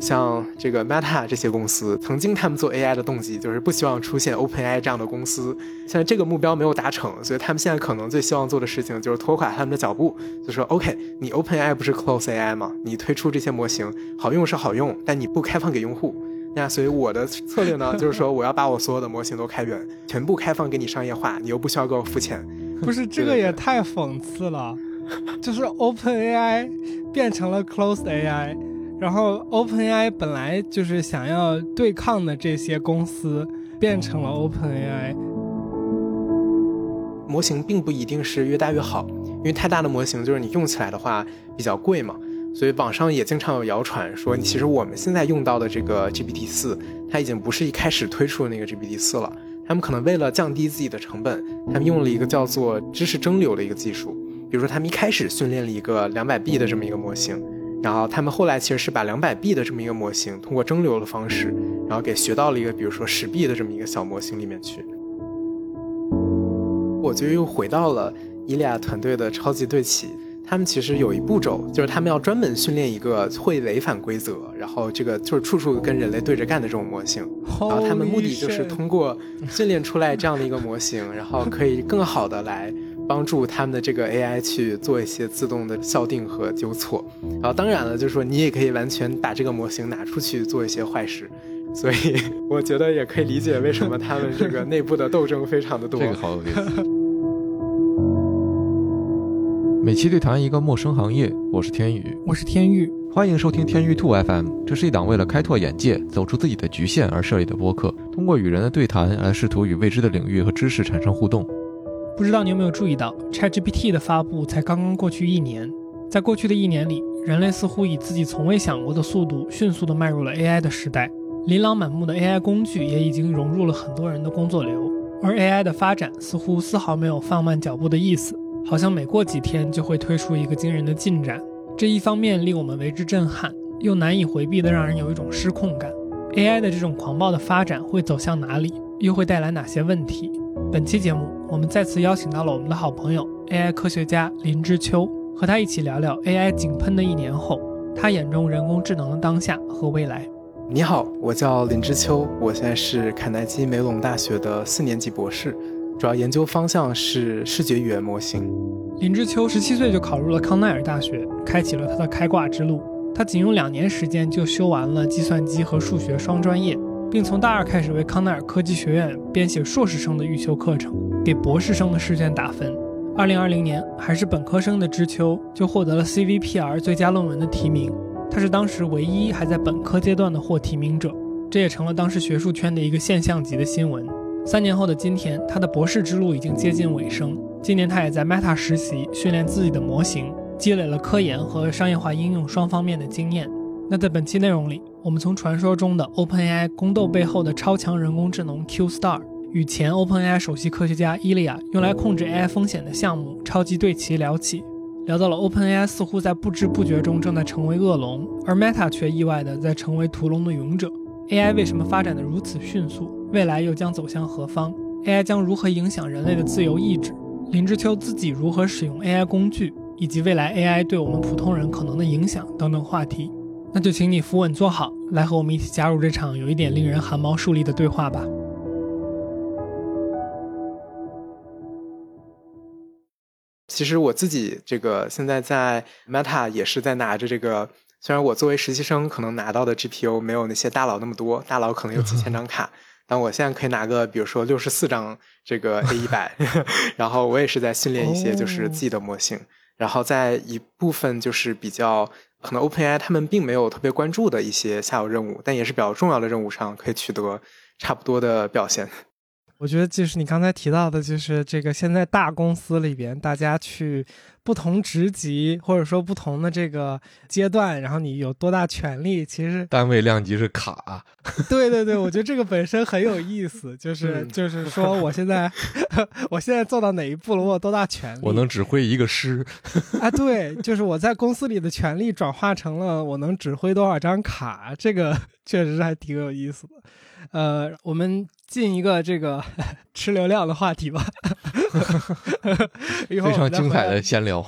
像这个 Meta 这些公司，曾经他们做 AI 的动机就是不希望出现 OpenAI 这样的公司。现在这个目标没有达成，所以他们现在可能最希望做的事情就是拖垮他们的脚步，就说 OK，你 OpenAI 不是 Close AI 吗？你推出这些模型好用是好用，但你不开放给用户。那所以我的策略呢，就是说我要把我所有的模型都开源，全部开放给你商业化，你又不需要给我付钱。不是这个也太讽刺了，就是 OpenAI 变成了 Closed AI，然后 OpenAI 本来就是想要对抗的这些公司变成了 OpenAI。模型并不一定是越大越好，因为太大的模型就是你用起来的话比较贵嘛。所以网上也经常有谣传说，其实我们现在用到的这个 GPT 四，它已经不是一开始推出的那个 GPT 四了。他们可能为了降低自己的成本，他们用了一个叫做知识蒸馏的一个技术。比如说，他们一开始训练了一个两百 B 的这么一个模型，然后他们后来其实是把两百 B 的这么一个模型通过蒸馏的方式，然后给学到了一个比如说十 B 的这么一个小模型里面去。我觉得又回到了伊利亚团队的超级对齐。他们其实有一步骤，就是他们要专门训练一个会违反规则，然后这个就是处处跟人类对着干的这种模型。然后他们目的就是通过训练出来这样的一个模型，然后可以更好的来帮助他们的这个 AI 去做一些自动的校定和纠错。然后当然了，就是说你也可以完全把这个模型拿出去做一些坏事。所以我觉得也可以理解为什么他们这个内部的斗争非常的多。这个好有意思。每期对谈一个陌生行业，我是天宇，我是天宇，欢迎收听天宇兔 FM。这是一档为了开拓眼界、走出自己的局限而设立的播客，通过与人的对谈来试图与未知的领域和知识产生互动。不知道你有没有注意到，ChatGPT 的发布才刚刚过去一年，在过去的一年里，人类似乎以自己从未想过的速度，迅速地迈入了 AI 的时代。琳琅满目的 AI 工具也已经融入了很多人的工作流，而 AI 的发展似乎丝毫没有放慢脚步的意思。好像每过几天就会推出一个惊人的进展，这一方面令我们为之震撼，又难以回避的让人有一种失控感。AI 的这种狂暴的发展会走向哪里，又会带来哪些问题？本期节目，我们再次邀请到了我们的好朋友 AI 科学家林之秋，和他一起聊聊 AI 井喷的一年后，他眼中人工智能的当下和未来。你好，我叫林之秋，我现在是卡耐基梅隆大学的四年级博士。主要研究方向是视觉语言模型。林之秋十七岁就考入了康奈尔大学，开启了他的开挂之路。他仅用两年时间就修完了计算机和数学双专业，并从大二开始为康奈尔科技学院编写硕士生的预修课程，给博士生的试卷打分。二零二零年，还是本科生的知秋就获得了 CVPR 最佳论文的提名。他是当时唯一还在本科阶段的获提名者，这也成了当时学术圈的一个现象级的新闻。三年后的今天，他的博士之路已经接近尾声。今年，他也在 Meta 实习，训练自己的模型，积累了科研和商业化应用双方面的经验。那在本期内容里，我们从传说中的 OpenAI 宫斗背后的超强人工智能 Q Star 与前 OpenAI 首席科学家伊利亚用来控制 AI 风险的项目超级对齐聊起，聊到了 OpenAI 似乎在不知不觉中正在成为恶龙，而 Meta 却意外的在成为屠龙的勇者。AI 为什么发展的如此迅速？未来又将走向何方？AI 将如何影响人类的自由意志？林之秋自己如何使用 AI 工具，以及未来 AI 对我们普通人可能的影响等等话题，那就请你扶稳坐好，来和我们一起加入这场有一点令人汗毛竖立的对话吧。其实我自己这个现在在 Meta 也是在拿着这个。虽然我作为实习生，可能拿到的 GPU 没有那些大佬那么多，大佬可能有几千张卡，但我现在可以拿个，比如说六十四张这个 A 一百，然后我也是在训练一些就是自己的模型，然后在一部分就是比较可能 OpenAI 他们并没有特别关注的一些下游任务，但也是比较重要的任务上可以取得差不多的表现。我觉得就是你刚才提到的，就是这个现在大公司里边，大家去不同职级或者说不同的这个阶段，然后你有多大权利，其实单位量级是卡。对对对，我觉得这个本身很有意思，就是就是说我现在 我现在做到哪一步了，我有多大权利？我能指挥一个师啊？对，就是我在公司里的权利转化成了我能指挥多少张卡，这个确实还挺有意思的。呃，我们进一个这个 吃流量的话题吧，非常精彩的闲聊。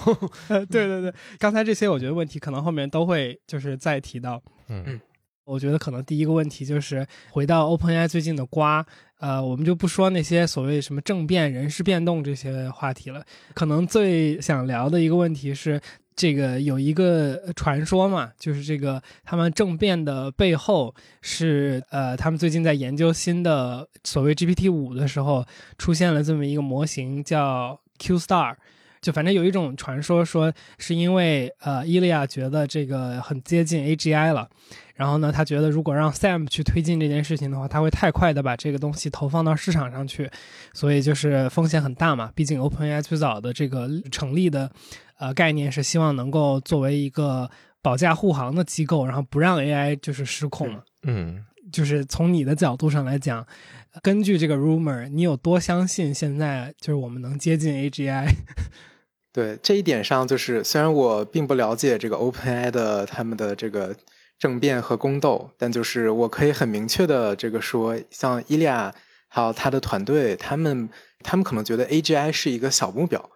对对对，刚才这些我觉得问题可能后面都会就是再提到。嗯，我觉得可能第一个问题就是回到 OpenAI 最近的瓜，呃，我们就不说那些所谓什么政变、人事变动这些话题了，可能最想聊的一个问题是。这个有一个传说嘛，就是这个他们政变的背后是呃，他们最近在研究新的所谓 GPT 五的时候，出现了这么一个模型叫 Q Star，就反正有一种传说说是因为呃伊利亚觉得这个很接近 AGI 了，然后呢，他觉得如果让 Sam 去推进这件事情的话，他会太快的把这个东西投放到市场上去，所以就是风险很大嘛，毕竟 OpenAI 最早的这个成立的。呃，概念是希望能够作为一个保驾护航的机构，然后不让 AI 就是失控。嗯，就是从你的角度上来讲，根据这个 rumor，你有多相信现在就是我们能接近 AGI？对这一点上，就是虽然我并不了解这个 OpenAI 的他们的这个政变和宫斗，但就是我可以很明确的这个说，像伊利亚还有他的团队，他们他们可能觉得 AGI 是一个小目标。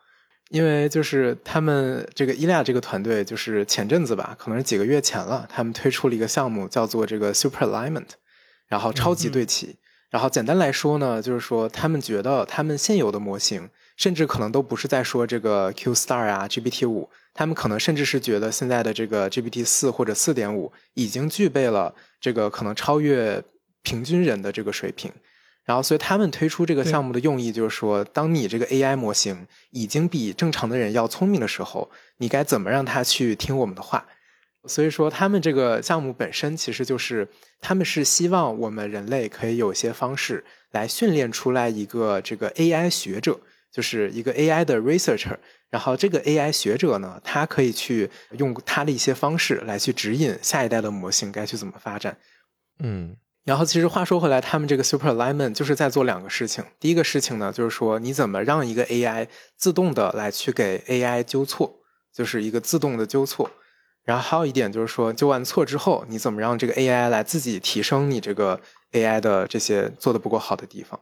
因为就是他们这个伊利亚这个团队，就是前阵子吧，可能是几个月前了，他们推出了一个项目，叫做这个 Super Alignment，然后超级对齐。然后简单来说呢，就是说他们觉得他们现有的模型，甚至可能都不是在说这个 Q Star 啊 GPT 五，他们可能甚至是觉得现在的这个 GPT 四或者四点五已经具备了这个可能超越平均人的这个水平。然后，所以他们推出这个项目的用意就是说，当你这个 AI 模型已经比正常的人要聪明的时候，你该怎么让它去听我们的话？所以说，他们这个项目本身其实就是，他们是希望我们人类可以有些方式来训练出来一个这个 AI 学者，就是一个 AI 的 researcher。然后这个 AI 学者呢，他可以去用他的一些方式来去指引下一代的模型该去怎么发展。嗯。然后，其实话说回来，他们这个 Super Alignment 就是在做两个事情。第一个事情呢，就是说你怎么让一个 AI 自动的来去给 AI 纠错，就是一个自动的纠错。然后还有一点就是说，纠完错之后，你怎么让这个 AI 来自己提升你这个 AI 的这些做的不够好的地方？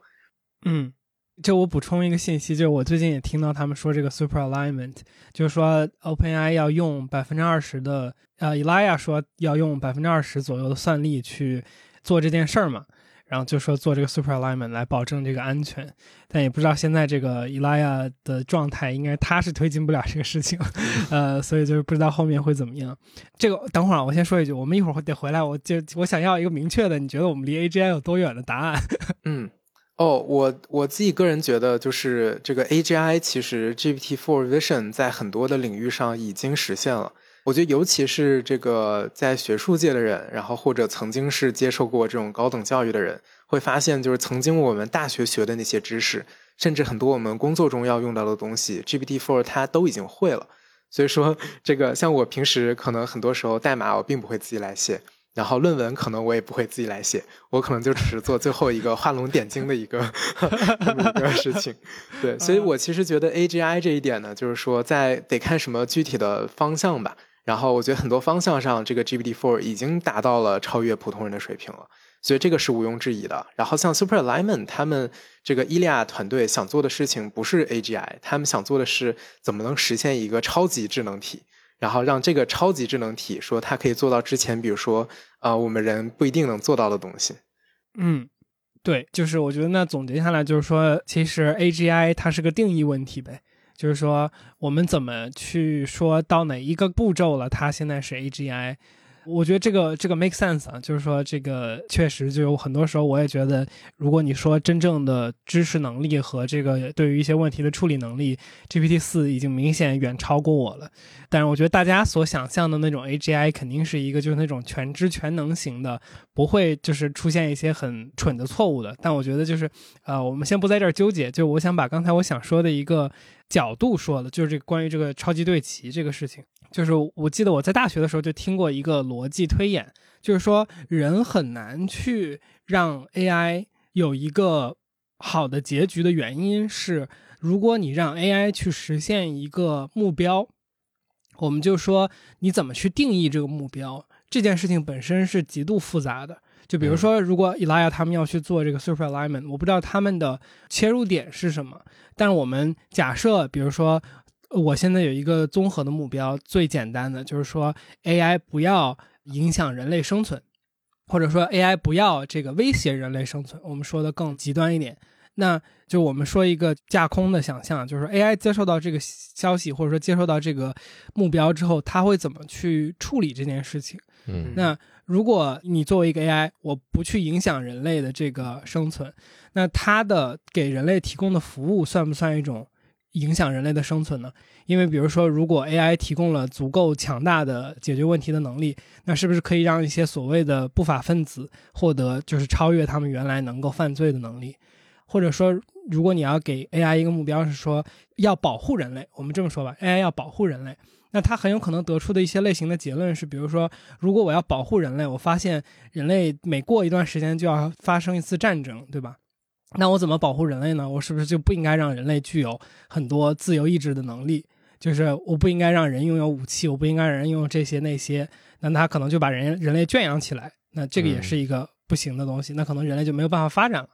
嗯，就我补充一个信息，就是我最近也听到他们说这个 Super Alignment，就是说 OpenAI 要用百分之二十的，呃，Elia 说要用百分之二十左右的算力去。做这件事儿嘛，然后就说做这个 super alignment 来保证这个安全，但也不知道现在这个 Elia 的状态，应该他是推进不了这个事情，呃，所以就是不知道后面会怎么样。这个等会儿我先说一句，我们一会儿得回来，我就我想要一个明确的，你觉得我们离 AGI 有多远的答案？嗯，哦，我我自己个人觉得，就是这个 AGI 其实 G P T Four Vision 在很多的领域上已经实现了。我觉得，尤其是这个在学术界的人，然后或者曾经是接受过这种高等教育的人，会发现，就是曾经我们大学学的那些知识，甚至很多我们工作中要用到的东西，G P T Four 它都已经会了。所以说，这个像我平时可能很多时候代码我并不会自己来写，然后论文可能我也不会自己来写，我可能就只是做最后一个画龙点睛的一个 一个事情。对，所以我其实觉得 AGI 这一点呢，就是说在得看什么具体的方向吧。然后我觉得很多方向上，这个 GPT Four 已经达到了超越普通人的水平了，所以这个是毋庸置疑的。然后像 Super Alignment 他们这个伊利亚团队想做的事情不是 AGI，他们想做的是怎么能实现一个超级智能体，然后让这个超级智能体说它可以做到之前，比如说啊我们人不一定能做到的东西。嗯，对，就是我觉得那总结下来就是说，其实 AGI 它是个定义问题呗。就是说，我们怎么去说到哪一个步骤了？它现在是 AGI。我觉得这个这个 make sense 啊，就是说这个确实就有很多时候，我也觉得，如果你说真正的知识能力和这个对于一些问题的处理能力，GPT 四已经明显远超过我了。但是我觉得大家所想象的那种 AGI 肯定是一个就是那种全知全能型的，不会就是出现一些很蠢的错误的。但我觉得就是呃，我们先不在这儿纠结，就我想把刚才我想说的一个角度说了，就是这关于这个超级对齐这个事情。就是我记得我在大学的时候就听过一个逻辑推演，就是说人很难去让 AI 有一个好的结局的原因是，如果你让 AI 去实现一个目标，我们就说你怎么去定义这个目标，这件事情本身是极度复杂的。就比如说，如果 Elia 他们要去做这个 Super Alignment，我不知道他们的切入点是什么，但是我们假设，比如说。我现在有一个综合的目标，最简单的就是说，AI 不要影响人类生存。或者说 AI 不要这个威胁人类生存，我们说的更极端一点，那就我们说一个架空的想象，就是 AI 接受到这个消息或者说接受到这个目标之后，它会怎么去处理这件事情？嗯，那如果你作为一个 AI，我不去影响人类的这个生存，那它的给人类提供的服务算不算一种影响人类的生存呢？因为比如说，如果 AI 提供了足够强大的解决问题的能力，那是不是可以让一些所谓的不法分子获得就是超越他们原来能够犯罪的能力？或者说，如果你要给 AI 一个目标是说要保护人类，我们这么说吧，AI 要保护人类。那它很有可能得出的一些类型的结论是，比如说，如果我要保护人类，我发现人类每过一段时间就要发生一次战争，对吧？那我怎么保护人类呢？我是不是就不应该让人类具有很多自由意志的能力？就是我不应该让人拥有武器，我不应该让人拥有这些那些。那他可能就把人人类圈养起来，那这个也是一个不行的东西。那可能人类就没有办法发展了。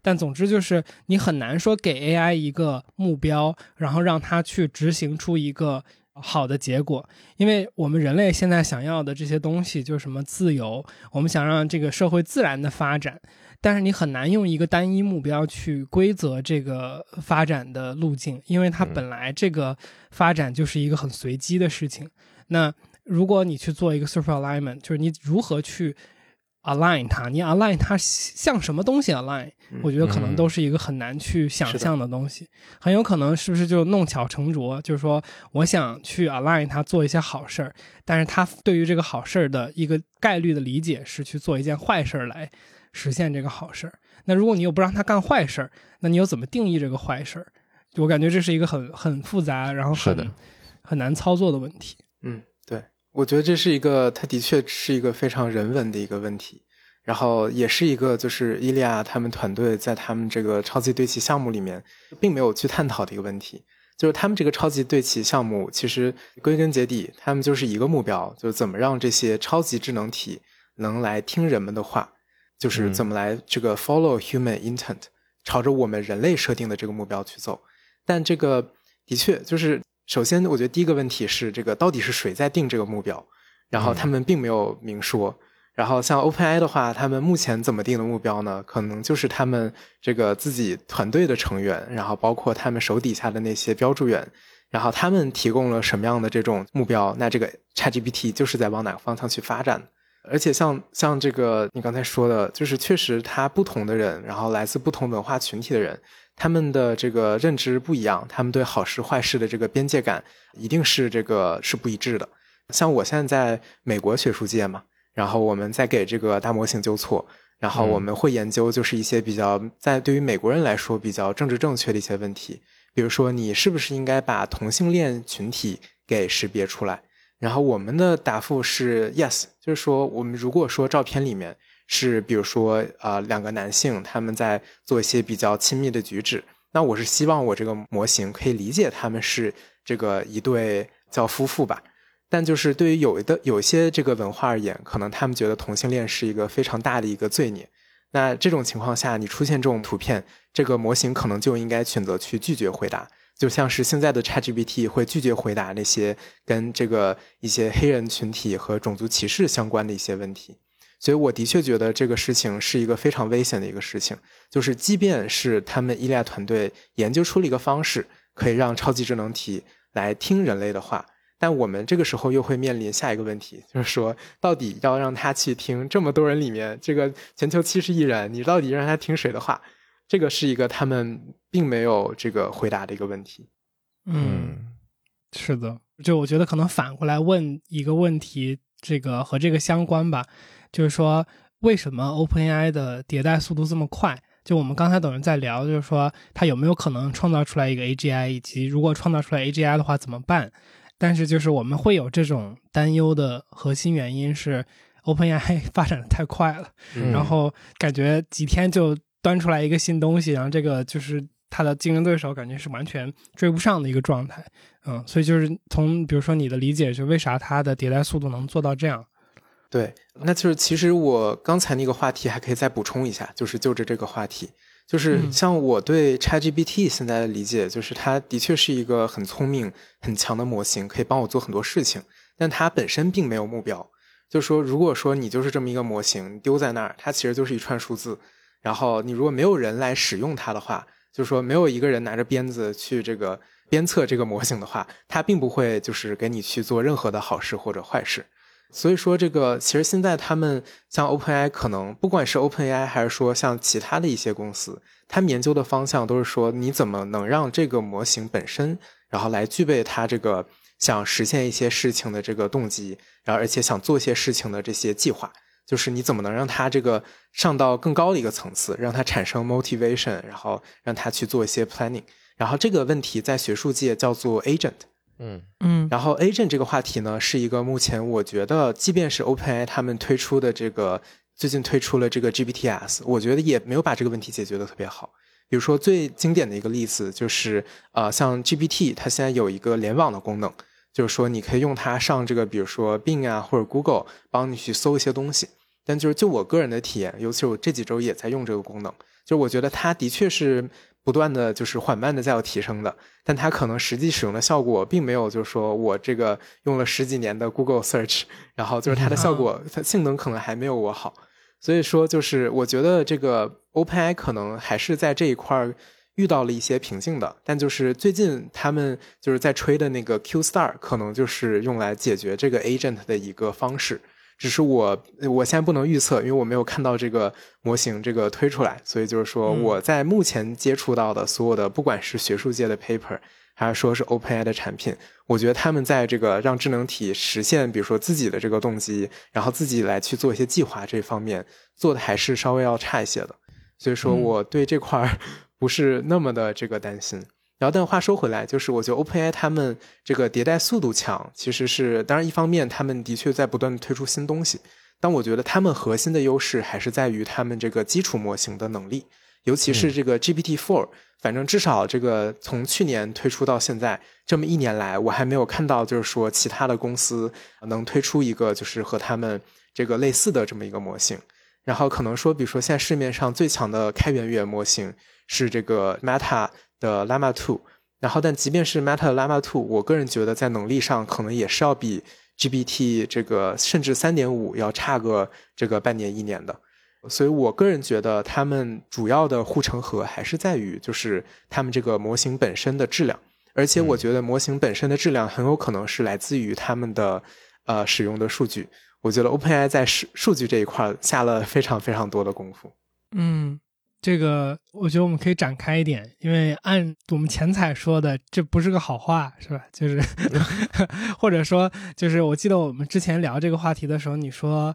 但总之就是你很难说给 AI 一个目标，然后让它去执行出一个。好的结果，因为我们人类现在想要的这些东西，就是什么自由，我们想让这个社会自然的发展，但是你很难用一个单一目标去规则这个发展的路径，因为它本来这个发展就是一个很随机的事情。那如果你去做一个 super alignment，就是你如何去。align 它，你 align 它像什么东西 align？我觉得可能都是一个很难去想象的东西，很有可能是不是就弄巧成拙？就是说，我想去 align 它做一些好事儿，但是它对于这个好事儿的一个概率的理解是去做一件坏事儿来实现这个好事儿。那如果你又不让他干坏事儿，那你又怎么定义这个坏事儿？我感觉这是一个很很复杂，然后很很难操作的问题。嗯。对我觉得这是一个，它的确是一个非常人文的一个问题，然后也是一个就是伊利亚他们团队在他们这个超级对齐项目里面并没有去探讨的一个问题，就是他们这个超级对齐项目其实归根结底，他们就是一个目标，就是怎么让这些超级智能体能来听人们的话，就是怎么来这个 follow human intent，朝着我们人类设定的这个目标去走，但这个的确就是。首先，我觉得第一个问题是这个到底是谁在定这个目标，然后他们并没有明说。然后像 OpenAI 的话，他们目前怎么定的目标呢？可能就是他们这个自己团队的成员，然后包括他们手底下的那些标注员，然后他们提供了什么样的这种目标，那这个 ChatGPT 就是在往哪个方向去发展。而且像像这个你刚才说的，就是确实他不同的人，然后来自不同文化群体的人。他们的这个认知不一样，他们对好事坏事的这个边界感一定是这个是不一致的。像我现在在美国学术界嘛，然后我们在给这个大模型纠错，然后我们会研究就是一些比较在对于美国人来说比较政治正确的一些问题，比如说你是不是应该把同性恋群体给识别出来？然后我们的答复是 yes，就是说我们如果说照片里面。是，比如说，呃，两个男性他们在做一些比较亲密的举止，那我是希望我这个模型可以理解他们是这个一对叫夫妇吧。但就是对于有的有些这个文化而言，可能他们觉得同性恋是一个非常大的一个罪孽。那这种情况下，你出现这种图片，这个模型可能就应该选择去拒绝回答，就像是现在的 ChatGPT 会拒绝回答那些跟这个一些黑人群体和种族歧视相关的一些问题。所以我的确觉得这个事情是一个非常危险的一个事情，就是即便是他们伊利亚团队研究出了一个方式，可以让超级智能体来听人类的话，但我们这个时候又会面临下一个问题，就是说，到底要让他去听这么多人里面，这个全球七十亿人，你到底让他听谁的话？这个是一个他们并没有这个回答的一个问题。嗯，是的，就我觉得可能反过来问一个问题，这个和这个相关吧。就是说，为什么 OpenAI 的迭代速度这么快？就我们刚才等人在聊，就是说它有没有可能创造出来一个 AGI，以及如果创造出来 AGI 的话怎么办？但是就是我们会有这种担忧的核心原因是 OpenAI 发展的太快了，然后感觉几天就端出来一个新东西，然后这个就是它的竞争对手感觉是完全追不上的一个状态。嗯，所以就是从比如说你的理解，就为啥它的迭代速度能做到这样？对，那就是其实我刚才那个话题还可以再补充一下，就是就着这个话题，就是像我对 ChatGPT 现在的理解，就是它的确是一个很聪明、很强的模型，可以帮我做很多事情，但它本身并没有目标。就说如果说你就是这么一个模型丢在那儿，它其实就是一串数字。然后你如果没有人来使用它的话，就是说没有一个人拿着鞭子去这个鞭策这个模型的话，它并不会就是给你去做任何的好事或者坏事。所以说，这个其实现在他们像 OpenAI，可能不管是 OpenAI 还是说像其他的一些公司，他们研究的方向都是说，你怎么能让这个模型本身，然后来具备它这个想实现一些事情的这个动机，然后而且想做些事情的这些计划，就是你怎么能让它这个上到更高的一个层次，让它产生 motivation，然后让它去做一些 planning，然后这个问题在学术界叫做 agent。嗯嗯，然后 agent 这个话题呢，是一个目前我觉得，即便是 OpenAI 他们推出的这个最近推出了这个 GPTs，我觉得也没有把这个问题解决的特别好。比如说最经典的一个例子就是，呃，像 GPT 它现在有一个联网的功能，就是说你可以用它上这个，比如说 Bing 啊或者 Google 帮你去搜一些东西。但就是就我个人的体验，尤其是我这几周也在用这个功能，就我觉得它的确是。不断的就是缓慢的在有提升的，但它可能实际使用的效果并没有，就是说我这个用了十几年的 Google Search，然后就是它的效果，它性能可能还没有我好。所以说，就是我觉得这个 OpenAI 可能还是在这一块遇到了一些瓶颈的。但就是最近他们就是在吹的那个 Q Star，可能就是用来解决这个 agent 的一个方式。只是我我现在不能预测，因为我没有看到这个模型这个推出来，所以就是说我在目前接触到的所有的，不管是学术界的 paper，还是说是 OpenAI 的产品，我觉得他们在这个让智能体实现，比如说自己的这个动机，然后自己来去做一些计划这方面做的还是稍微要差一些的，所以说我对这块 不是那么的这个担心。然后，但话说回来，就是我觉得 OpenAI 他们这个迭代速度强，其实是当然一方面，他们的确在不断的推出新东西。但我觉得他们核心的优势还是在于他们这个基础模型的能力，尤其是这个 GPT Four，。反正至少这个从去年推出到现在这么一年来，我还没有看到就是说其他的公司能推出一个就是和他们这个类似的这么一个模型。然后可能说，比如说现在市面上最强的开源语言模型是这个 Meta。的 Llama 2，然后但即便是 Meta Llama 2，我个人觉得在能力上可能也是要比 GPT 这个甚至三点五要差个这个半年一年的，所以我个人觉得他们主要的护城河还是在于就是他们这个模型本身的质量，而且我觉得模型本身的质量很有可能是来自于他们的呃使用的数据，我觉得 OpenAI 在数数据这一块下了非常非常多的功夫，嗯。这个我觉得我们可以展开一点，因为按我们前彩说的，这不是个好话，是吧？就是，或者说，就是我记得我们之前聊这个话题的时候，你说，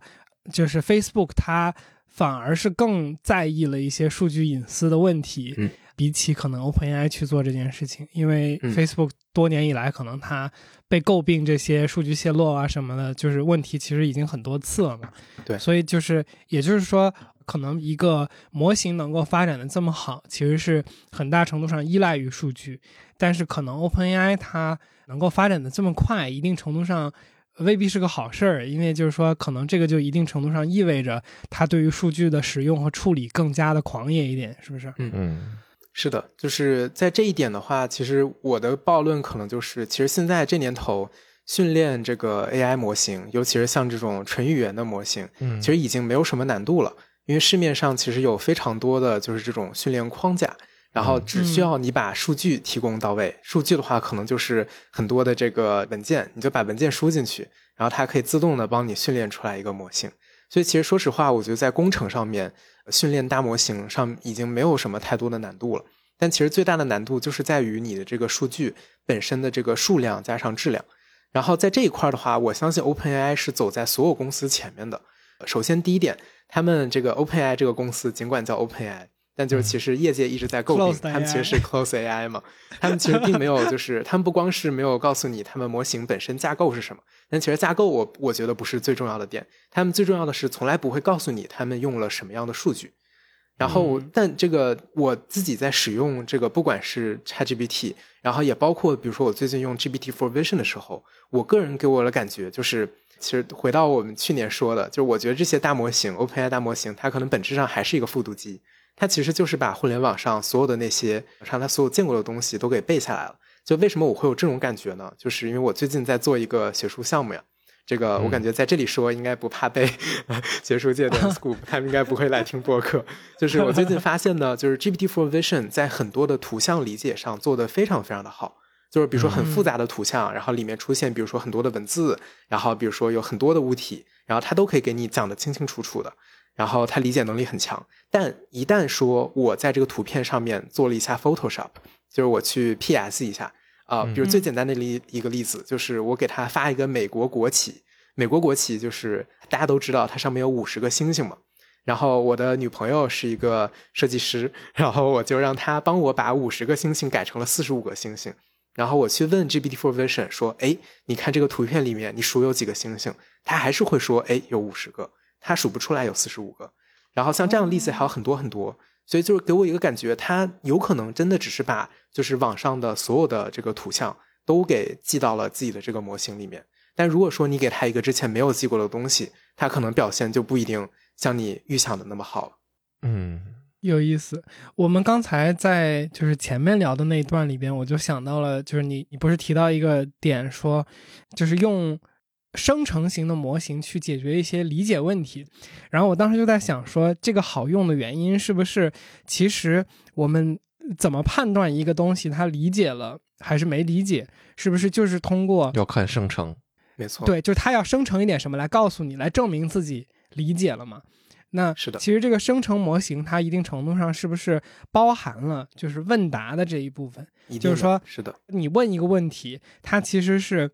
就是 Facebook 它反而是更在意了一些数据隐私的问题，比起可能 OpenAI 去做这件事情，因为 Facebook 多年以来可能它被诟病这些数据泄露啊什么的，就是问题其实已经很多次了嘛。对，所以就是，也就是说。可能一个模型能够发展的这么好，其实是很大程度上依赖于数据。但是可能 OpenAI 它能够发展的这么快，一定程度上未必是个好事儿，因为就是说，可能这个就一定程度上意味着它对于数据的使用和处理更加的狂野一点，是不是？嗯嗯，是的，就是在这一点的话，其实我的暴论可能就是，其实现在这年头训练这个 AI 模型，尤其是像这种纯语言的模型，嗯，其实已经没有什么难度了。因为市面上其实有非常多的就是这种训练框架，然后只需要你把数据提供到位。数据的话，可能就是很多的这个文件，你就把文件输进去，然后它可以自动的帮你训练出来一个模型。所以其实说实话，我觉得在工程上面训练大模型上已经没有什么太多的难度了。但其实最大的难度就是在于你的这个数据本身的这个数量加上质量。然后在这一块的话，我相信 OpenAI 是走在所有公司前面的。首先第一点。他们这个 OpenAI 这个公司尽管叫 OpenAI，但就是其实业界一直在诟病，他们其实是 Close AI 嘛。他们其实并没有，就是他们不光是没有告诉你他们模型本身架构是什么，但其实架构我我觉得不是最重要的点。他们最重要的是从来不会告诉你他们用了什么样的数据。然后，但这个我自己在使用这个，不管是 ChatGPT，然后也包括比如说我最近用 GPT for Vision 的时候，我个人给我的感觉就是。其实回到我们去年说的，就是我觉得这些大模型，OpenAI 大模型，它可能本质上还是一个复读机，它其实就是把互联网上所有的那些上它所有见过的东西都给背下来了。就为什么我会有这种感觉呢？就是因为我最近在做一个学术项目呀，这个我感觉在这里说应该不怕被 学术界的 scoop，他们应该不会来听播客。就是我最近发现呢，就是 GPT for Vision 在很多的图像理解上做的非常非常的好。就是比如说很复杂的图像，然后里面出现比如说很多的文字，然后比如说有很多的物体，然后它都可以给你讲得清清楚楚的，然后它理解能力很强。但一旦说我在这个图片上面做了一下 Photoshop，就是我去 PS 一下啊，比如最简单的例一个例子，就是我给他发一个美国国旗，美国国旗就是大家都知道它上面有五十个星星嘛。然后我的女朋友是一个设计师，然后我就让她帮我把五十个星星改成了四十五个星星。然后我去问 GPT for Vision 说：“哎，你看这个图片里面，你数有几个星星？”它还是会说：“哎，有五十个。”它数不出来有四十五个。然后像这样的例子还有很多很多，所以就是给我一个感觉，它有可能真的只是把就是网上的所有的这个图像都给记到了自己的这个模型里面。但如果说你给它一个之前没有记过的东西，它可能表现就不一定像你预想的那么好。嗯。有意思，我们刚才在就是前面聊的那一段里边，我就想到了，就是你你不是提到一个点说，就是用生成型的模型去解决一些理解问题，然后我当时就在想说，这个好用的原因是不是其实我们怎么判断一个东西它理解了还是没理解，是不是就是通过要看生成，没错，对，就是它要生成一点什么来告诉你，来证明自己理解了嘛？那是的，其实这个生成模型，它一定程度上是不是包含了就是问答的这一部分？就是说，是的，你问一个问题，它其实是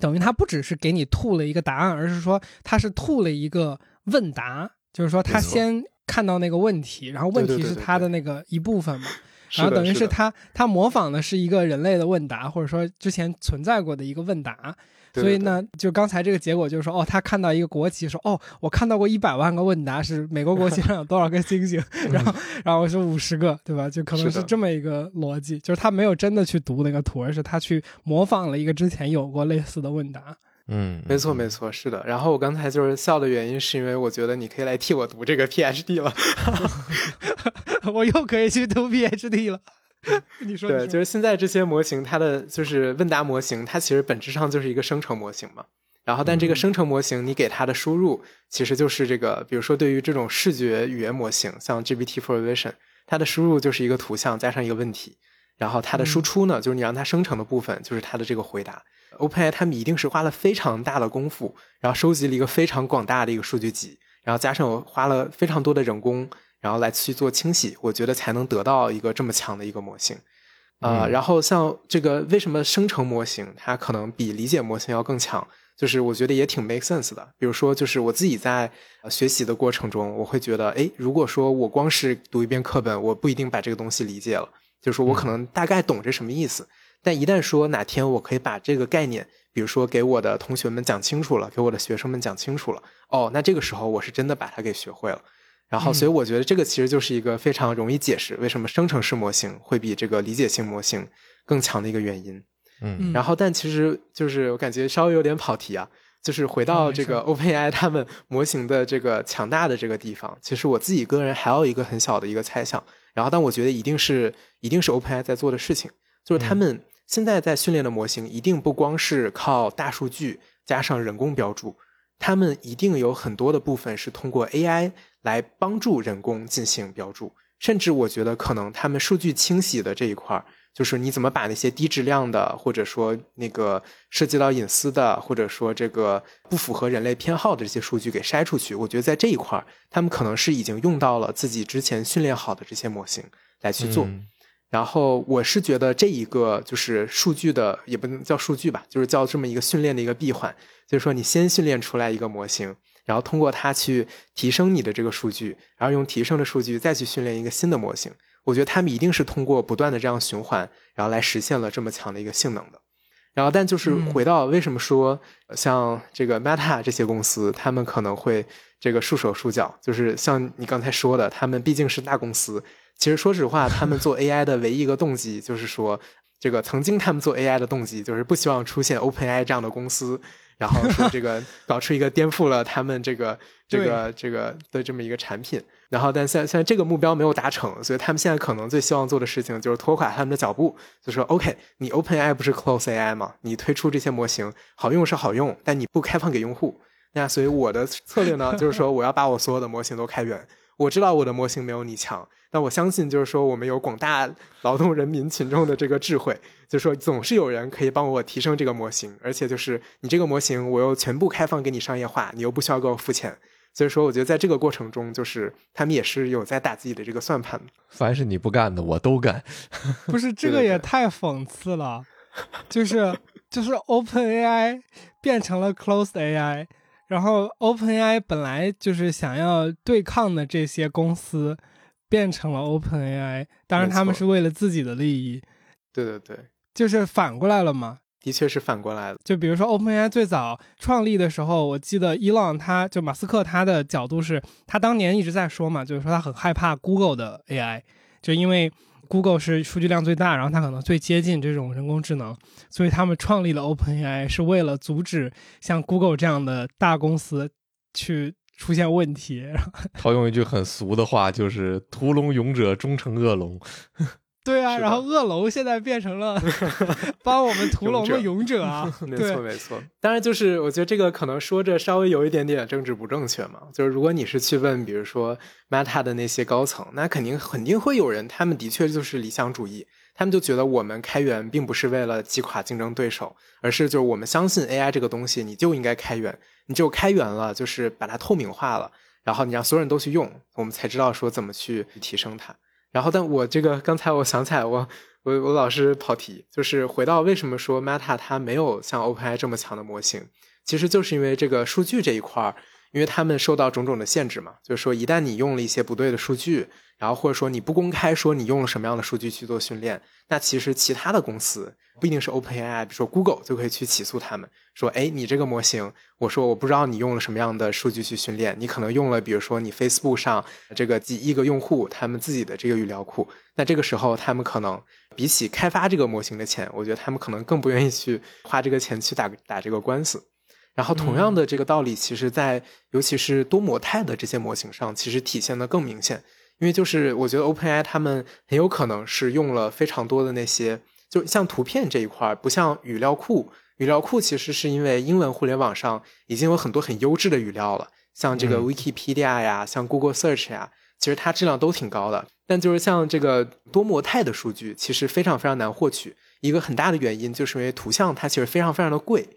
等于它不只是给你吐了一个答案，而是说它是吐了一个问答，就是说它先看到那个问题，然后问题是它的那个一部分嘛，然后等于是它它模仿的是一个人类的问答，或者说之前存在过的一个问答。所以呢，就刚才这个结果就是说，哦，他看到一个国旗，说，哦，我看到过一百万个问答，是美国国旗上有多少个星星，然后，然后我说五十个，对吧？就可能是这么一个逻辑，就是他没有真的去读那个图，而是他去模仿了一个之前有过类似的问答。嗯，没错，没错，是的。然后我刚才就是笑的原因，是因为我觉得你可以来替我读这个 PhD 了，我又可以去读 PhD 了。你说对，就是现在这些模型，它的就是问答模型，它其实本质上就是一个生成模型嘛。然后，但这个生成模型，你给它的输入其实就是这个，比如说对于这种视觉语言模型，像 GPT for Vision，它的输入就是一个图像加上一个问题，然后它的输出呢，就是你让它生成的部分就是它的这个回答。OpenAI 他们一定是花了非常大的功夫，然后收集了一个非常广大的一个数据集，然后加上花了非常多的人工。然后来去做清洗，我觉得才能得到一个这么强的一个模型，啊，然后像这个为什么生成模型它可能比理解模型要更强，就是我觉得也挺 make sense 的。比如说，就是我自己在学习的过程中，我会觉得，哎，如果说我光是读一遍课本，我不一定把这个东西理解了，就是说我可能大概懂这什么意思，但一旦说哪天我可以把这个概念，比如说给我的同学们讲清楚了，给我的学生们讲清楚了，哦，那这个时候我是真的把它给学会了。然后，所以我觉得这个其实就是一个非常容易解释为什么生成式模型会比这个理解性模型更强的一个原因。嗯，然后，但其实就是我感觉稍微有点跑题啊，就是回到这个 OpenAI 他们模型的这个强大的这个地方。其实我自己个人还有一个很小的一个猜想，然后但我觉得一定是一定是 OpenAI 在做的事情，就是他们现在在训练的模型一定不光是靠大数据加上人工标注，他们一定有很多的部分是通过 AI。来帮助人工进行标注，甚至我觉得可能他们数据清洗的这一块儿，就是你怎么把那些低质量的，或者说那个涉及到隐私的，或者说这个不符合人类偏好的这些数据给筛出去。我觉得在这一块儿，他们可能是已经用到了自己之前训练好的这些模型来去做。然后我是觉得这一个就是数据的，也不能叫数据吧，就是叫这么一个训练的一个闭环，就是说你先训练出来一个模型。然后通过它去提升你的这个数据，然后用提升的数据再去训练一个新的模型。我觉得他们一定是通过不断的这样循环，然后来实现了这么强的一个性能的。然后，但就是回到为什么说像这个 Meta 这些公司，他们可能会这个束手束脚，就是像你刚才说的，他们毕竟是大公司。其实说实话，他们做 AI 的唯一一个动机就是说。这个曾经他们做 AI 的动机就是不希望出现 OpenAI 这样的公司，然后说这个 搞出一个颠覆了他们这个 这个这个的这么一个产品。然后，但现在现在这个目标没有达成，所以他们现在可能最希望做的事情就是拖垮他们的脚步，就说 OK，你 OpenAI 不是 Close AI 吗？你推出这些模型好用是好用，但你不开放给用户。那所以我的策略呢，就是说我要把我所有的模型都开源。我知道我的模型没有你强，但我相信就是说我们有广大劳动人民群众的这个智慧，就是说总是有人可以帮我提升这个模型，而且就是你这个模型我又全部开放给你商业化，你又不需要给我付钱。所以说，我觉得在这个过程中，就是他们也是有在打自己的这个算盘。凡是你不干的，我都干。不是 这个也太讽刺了，就是就是 Open AI 变成了 Closed AI，然后 Open AI 本来就是想要对抗的这些公司，变成了 Open AI，当然他们是为了自己的利益。对对对，就是反过来了嘛。的确是反过来的，就比如说 OpenAI 最早创立的时候，我记得伊朗他就马斯克他的角度是，他当年一直在说嘛，就是说他很害怕 Google 的 AI，就因为 Google 是数据量最大，然后它可能最接近这种人工智能，所以他们创立了 OpenAI 是为了阻止像 Google 这样的大公司去出现问题。套用一句很俗的话，就是屠龙勇者终成恶龙。对啊，然后恶龙现在变成了 帮我们屠龙的勇者啊！没错没错，当然就是我觉得这个可能说着稍微有一点点政治不正确嘛。就是如果你是去问，比如说 Meta 的那些高层，那肯定肯定会有人，他们的确就是理想主义，他们就觉得我们开源并不是为了击垮竞争对手，而是就是我们相信 AI 这个东西，你就应该开源，你只有开源了，就是把它透明化了，然后你让所有人都去用，我们才知道说怎么去提升它。然后，但我这个刚才我想起来，我我我老是跑题，就是回到为什么说 Meta 它没有像 OpenAI 这么强的模型，其实就是因为这个数据这一块儿，因为他们受到种种的限制嘛，就是说一旦你用了一些不对的数据。然后或者说你不公开说你用了什么样的数据去做训练，那其实其他的公司不一定是 OpenAI，比如说 Google 就可以去起诉他们，说哎你这个模型，我说我不知道你用了什么样的数据去训练，你可能用了比如说你 Facebook 上这个几亿个用户他们自己的这个语料库，那这个时候他们可能比起开发这个模型的钱，我觉得他们可能更不愿意去花这个钱去打打这个官司。然后同样的这个道理，其实在尤其是多模态的这些模型上，其实体现的更明显。因为就是我觉得 OpenAI 他们很有可能是用了非常多的那些，就像图片这一块不像语料库。语料库其实是因为英文互联网上已经有很多很优质的语料了，像这个 Wikipedia 呀，像 Google Search 呀，其实它质量都挺高的。但就是像这个多模态的数据，其实非常非常难获取。一个很大的原因就是因为图像它其实非常非常的贵，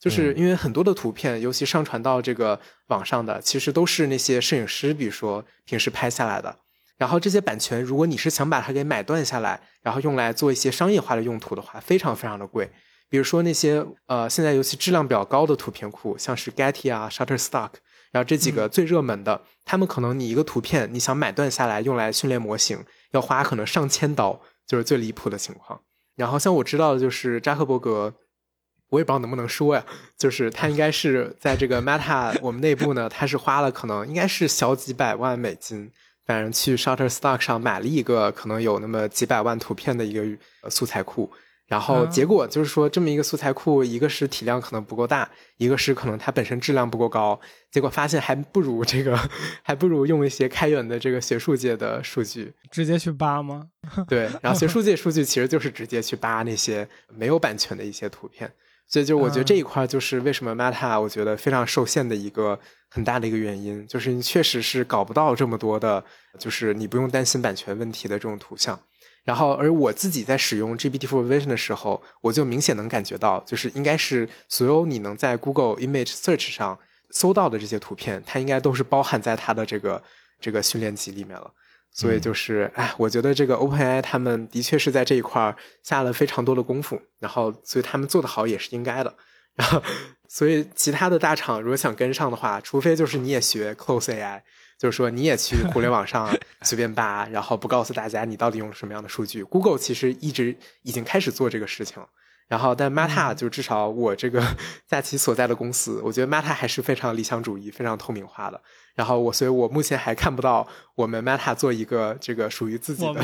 就是因为很多的图片，尤其上传到这个网上的，其实都是那些摄影师，比如说平时拍下来的。然后这些版权，如果你是想把它给买断下来，然后用来做一些商业化的用途的话，非常非常的贵。比如说那些呃，现在尤其质量比较高的图片库，像是 Getty 啊、Shutterstock，然后这几个最热门的，他们可能你一个图片你想买断下来用来训练模型，要花可能上千刀，就是最离谱的情况。然后像我知道的就是扎克伯格，我也不知道能不能说呀，就是他应该是在这个 Meta 我们内部呢，他是花了可能应该是小几百万美金。反正去 Shutterstock 上买了一个可能有那么几百万图片的一个素材库，然后结果就是说这么一个素材库，一个是体量可能不够大，一个是可能它本身质量不够高，结果发现还不如这个，还不如用一些开源的这个学术界的数据，直接去扒吗？对，然后学术界数据其实就是直接去扒那些没有版权的一些图片。所以，就我觉得这一块就是为什么 Meta 我觉得非常受限的一个很大的一个原因，就是你确实是搞不到这么多的，就是你不用担心版权问题的这种图像。然后，而我自己在使用 GPT-4 Vision 的时候，我就明显能感觉到，就是应该是所有你能在 Google Image Search 上搜到的这些图片，它应该都是包含在它的这个这个训练集里面了。所以就是，哎，我觉得这个 OpenAI 他们的确是在这一块下了非常多的功夫，然后所以他们做的好也是应该的。然后，所以其他的大厂如果想跟上的话，除非就是你也学 Close AI，就是说你也去互联网上 随便扒，然后不告诉大家你到底用了什么样的数据。Google 其实一直已经开始做这个事情了。然后，但 Meta 就至少我这个 在其所在的公司，我觉得 Meta 还是非常理想主义、非常透明化的。然后我，所以我目前还看不到我们 Meta 做一个这个属于自己的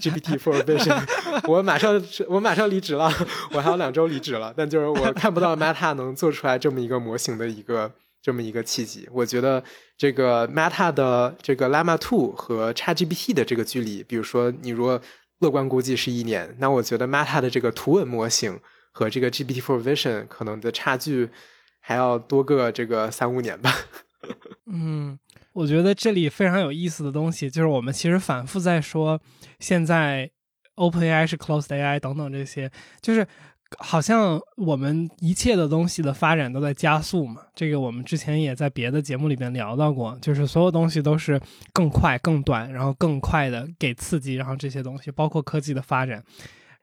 GPT for Vision。我马上我马上离职了，我还有两周离职了。但就是我看不到 Meta 能做出来这么一个模型的一个这么一个契机。我觉得这个 Meta 的这个 Llama Two 和 ChatGPT 的这个距离，比如说你如果。乐观估计是一年，那我觉得 Meta 的这个图文模型和这个 GPT for Vision 可能的差距还要多个这个三五年吧。嗯，我觉得这里非常有意思的东西就是我们其实反复在说，现在 OpenAI 是 Closed AI 等等这些，就是。好像我们一切的东西的发展都在加速嘛，这个我们之前也在别的节目里边聊到过，就是所有东西都是更快、更短，然后更快的给刺激，然后这些东西包括科技的发展，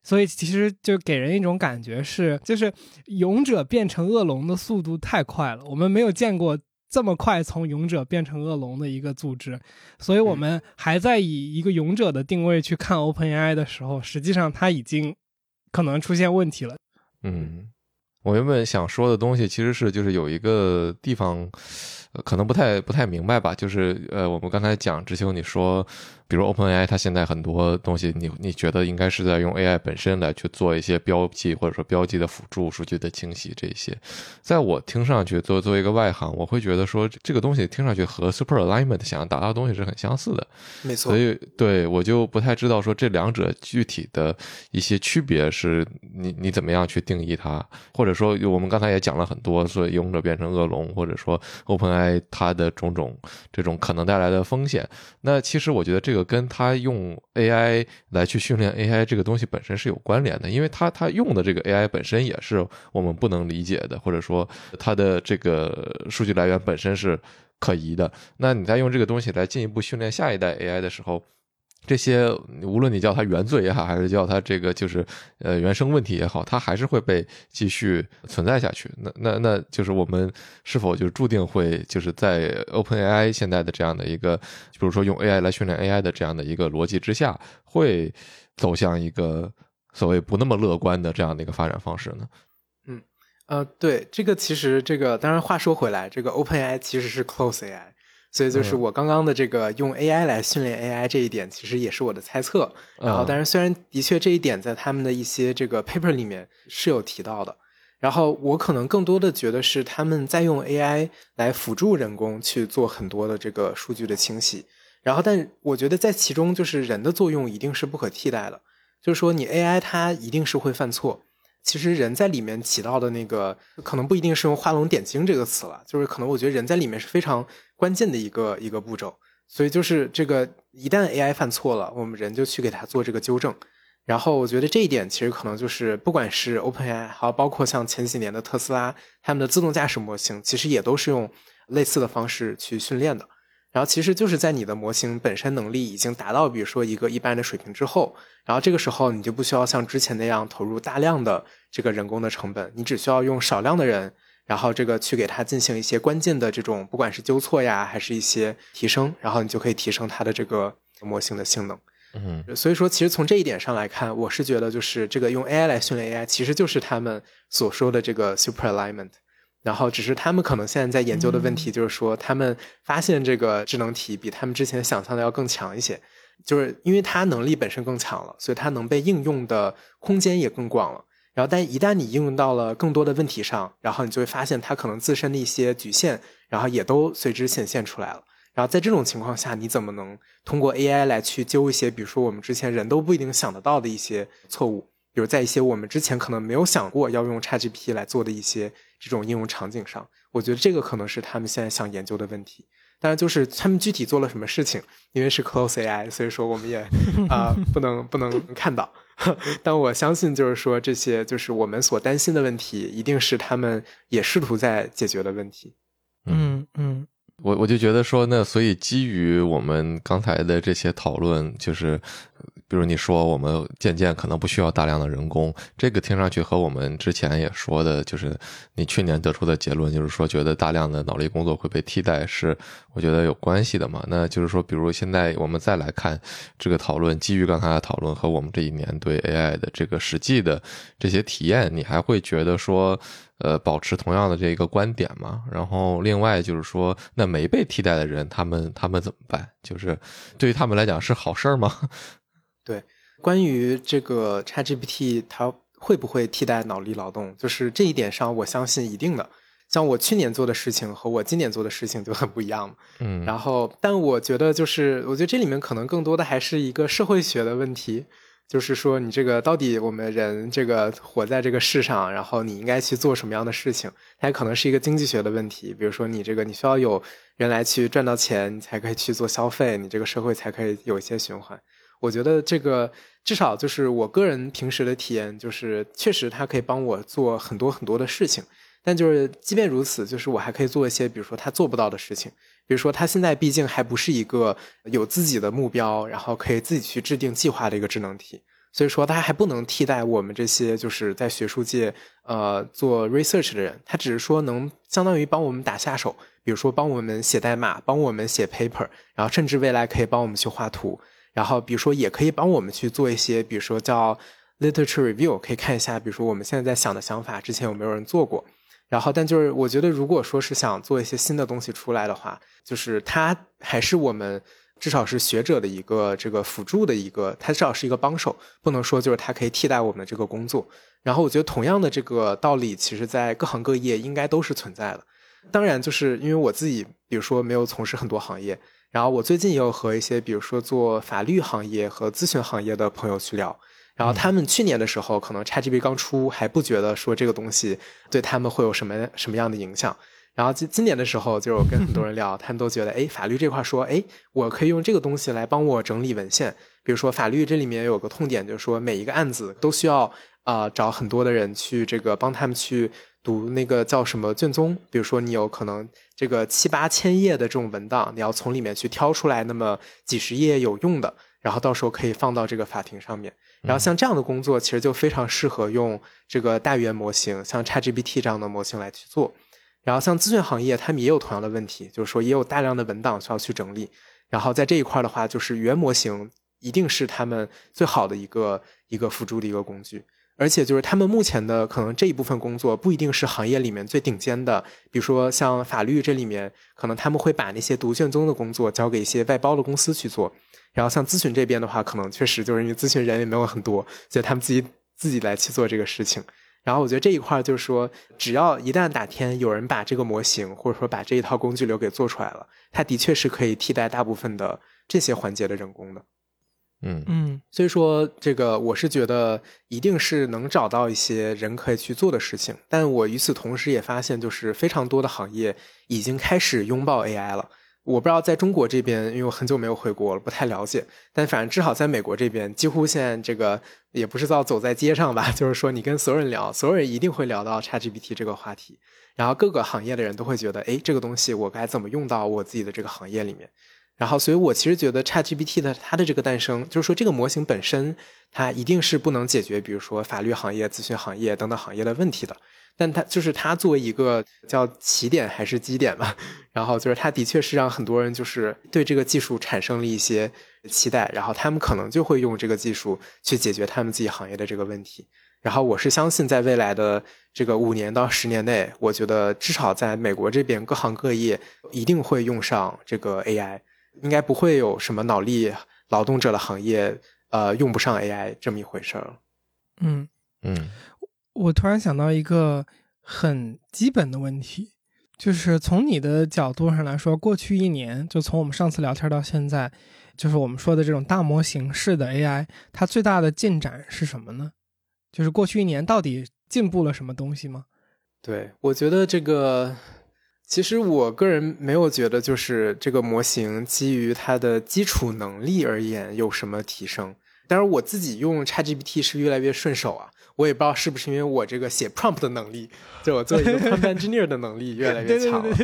所以其实就给人一种感觉是，就是勇者变成恶龙的速度太快了，我们没有见过这么快从勇者变成恶龙的一个组织，所以我们还在以一个勇者的定位去看 OpenAI 的时候，实际上它已经。可能出现问题了。嗯，我原本想说的东西其实是，就是有一个地方，可能不太不太明白吧。就是呃，我们刚才讲知秋，你说。比如 OpenAI，它现在很多东西，你你觉得应该是在用 AI 本身来去做一些标记，或者说标记的辅助、数据的清洗这些。在我听上去，作作为一个外行，我会觉得说这个东西听上去和 Super Alignment 想要达到的东西是很相似的。没错。所以对我就不太知道说这两者具体的一些区别是你你怎么样去定义它，或者说我们刚才也讲了很多，所以勇者变成恶龙，或者说 OpenAI 它的种种这种可能带来的风险。那其实我觉得这个。跟他用 AI 来去训练 AI 这个东西本身是有关联的，因为他他用的这个 AI 本身也是我们不能理解的，或者说他的这个数据来源本身是可疑的。那你在用这个东西来进一步训练下一代 AI 的时候，这些无论你叫它原罪也好，还是叫它这个就是呃原生问题也好，它还是会被继续存在下去。那那那就是我们是否就注定会就是在 OpenAI 现在的这样的一个，比如说用 AI 来训练 AI 的这样的一个逻辑之下，会走向一个所谓不那么乐观的这样的一个发展方式呢？嗯呃，对这个其实这个当然话说回来，这个 OpenAI 其实是 Close AI。所以就是我刚刚的这个用 AI 来训练 AI 这一点，其实也是我的猜测。然后，但是虽然的确这一点在他们的一些这个 paper 里面是有提到的。然后我可能更多的觉得是他们在用 AI 来辅助人工去做很多的这个数据的清洗。然后，但我觉得在其中就是人的作用一定是不可替代的。就是说，你 AI 它一定是会犯错。其实人在里面起到的那个，可能不一定是用画龙点睛这个词了，就是可能我觉得人在里面是非常关键的一个一个步骤。所以就是这个，一旦 AI 犯错了，我们人就去给它做这个纠正。然后我觉得这一点其实可能就是不管是 OpenAI，还有包括像前几年的特斯拉，他们的自动驾驶模型，其实也都是用类似的方式去训练的。然后其实就是在你的模型本身能力已经达到，比如说一个一般的水平之后，然后这个时候你就不需要像之前那样投入大量的这个人工的成本，你只需要用少量的人，然后这个去给它进行一些关键的这种不管是纠错呀，还是一些提升，然后你就可以提升它的这个模型的性能。嗯，所以说其实从这一点上来看，我是觉得就是这个用 AI 来训练 AI，其实就是他们所说的这个 super alignment。然后，只是他们可能现在在研究的问题，就是说，他们发现这个智能体比他们之前想象的要更强一些，就是因为它能力本身更强了，所以它能被应用的空间也更广了。然后，但一旦你应用到了更多的问题上，然后你就会发现它可能自身的一些局限，然后也都随之显现出来了。然后在这种情况下，你怎么能通过 AI 来去揪一些，比如说我们之前人都不一定想得到的一些错误？比如在一些我们之前可能没有想过要用 ChatGPT 来做的一些这种应用场景上，我觉得这个可能是他们现在想研究的问题。当然，就是他们具体做了什么事情，因为是 Close AI，所以说我们也啊不能不能看到。但我相信，就是说这些就是我们所担心的问题，一定是他们也试图在解决的问题。嗯嗯。我我就觉得说，那所以基于我们刚才的这些讨论，就是比如你说我们渐渐可能不需要大量的人工，这个听上去和我们之前也说的，就是你去年得出的结论，就是说觉得大量的脑力工作会被替代，是我觉得有关系的嘛？那就是说，比如现在我们再来看这个讨论，基于刚才的讨论和我们这一年对 AI 的这个实际的这些体验，你还会觉得说，呃，保持同样的这个观点吗？然后另外就是说，那没被替代的人，他们他们怎么办？就是对于他们来讲是好事儿吗？对，关于这个 ChatGPT，它会不会替代脑力劳动？就是这一点上，我相信一定的。像我去年做的事情和我今年做的事情就很不一样嗯，然后，但我觉得就是，我觉得这里面可能更多的还是一个社会学的问题，就是说你这个到底我们人这个活在这个世上，然后你应该去做什么样的事情？它也可能是一个经济学的问题，比如说你这个你需要有人来去赚到钱，你才可以去做消费，你这个社会才可以有一些循环。我觉得这个至少就是我个人平时的体验，就是确实它可以帮我做很多很多的事情。但就是即便如此，就是我还可以做一些，比如说他做不到的事情。比如说他现在毕竟还不是一个有自己的目标，然后可以自己去制定计划的一个智能体。所以说他还不能替代我们这些就是在学术界呃做 research 的人。他只是说能相当于帮我们打下手，比如说帮我们写代码，帮我们写 paper，然后甚至未来可以帮我们去画图。然后，比如说，也可以帮我们去做一些，比如说叫 literature review，可以看一下，比如说我们现在在想的想法，之前有没有人做过。然后，但就是我觉得，如果说是想做一些新的东西出来的话，就是它还是我们至少是学者的一个这个辅助的一个，它至少是一个帮手，不能说就是它可以替代我们的这个工作。然后，我觉得同样的这个道理，其实在各行各业应该都是存在的。当然，就是因为我自己，比如说没有从事很多行业。然后我最近也有和一些，比如说做法律行业和咨询行业的朋友去聊，然后他们去年的时候可能 ChatGPT 刚出还不觉得说这个东西对他们会有什么什么样的影响，然后今今年的时候就跟很多人聊，他们都觉得，哎，法律这块说，哎，我可以用这个东西来帮我整理文献，比如说法律这里面有个痛点，就是说每一个案子都需要啊找很多的人去这个帮他们去。读那个叫什么卷宗？比如说，你有可能这个七八千页的这种文档，你要从里面去挑出来那么几十页有用的，然后到时候可以放到这个法庭上面。然后像这样的工作，其实就非常适合用这个大语言模型，像 ChatGPT 这样的模型来去做。然后像咨询行业，他们也有同样的问题，就是说也有大量的文档需要去整理。然后在这一块的话，就是语言模型一定是他们最好的一个一个辅助的一个工具。而且就是他们目前的可能这一部分工作不一定是行业里面最顶尖的，比如说像法律这里面，可能他们会把那些读卷宗的工作交给一些外包的公司去做。然后像咨询这边的话，可能确实就是因为咨询人也没有很多，所以他们自己自己来去做这个事情。然后我觉得这一块就是说，只要一旦哪天有人把这个模型或者说把这一套工具流给做出来了，它的确是可以替代大部分的这些环节的人工的。嗯嗯，所以说这个我是觉得一定是能找到一些人可以去做的事情，但我与此同时也发现，就是非常多的行业已经开始拥抱 AI 了。我不知道在中国这边，因为我很久没有回国了，不太了解。但反正至少在美国这边，几乎现在这个也不是到走在街上吧，就是说你跟所有人聊，所有人一定会聊到 ChatGPT 这个话题，然后各个行业的人都会觉得，哎，这个东西我该怎么用到我自己的这个行业里面。然后，所以我其实觉得 ChatGPT 的它的这个诞生，就是说这个模型本身，它一定是不能解决，比如说法律行业、咨询行业等等行业的问题的。但它就是它作为一个叫起点还是基点吧，然后就是它的确是让很多人就是对这个技术产生了一些期待，然后他们可能就会用这个技术去解决他们自己行业的这个问题。然后我是相信，在未来的这个五年到十年内，我觉得至少在美国这边各行各业一定会用上这个 AI。应该不会有什么脑力劳动者的行业，呃，用不上 AI 这么一回事儿嗯嗯，我突然想到一个很基本的问题，就是从你的角度上来说，过去一年，就从我们上次聊天到现在，就是我们说的这种大模型式的 AI，它最大的进展是什么呢？就是过去一年到底进步了什么东西吗？对，我觉得这个。其实我个人没有觉得，就是这个模型基于它的基础能力而言有什么提升。但是我自己用 ChatGPT 是越来越顺手啊，我也不知道是不是因为我这个写 prompt 的能力，就我做一个 prompt engineer 的能力越来 越强了。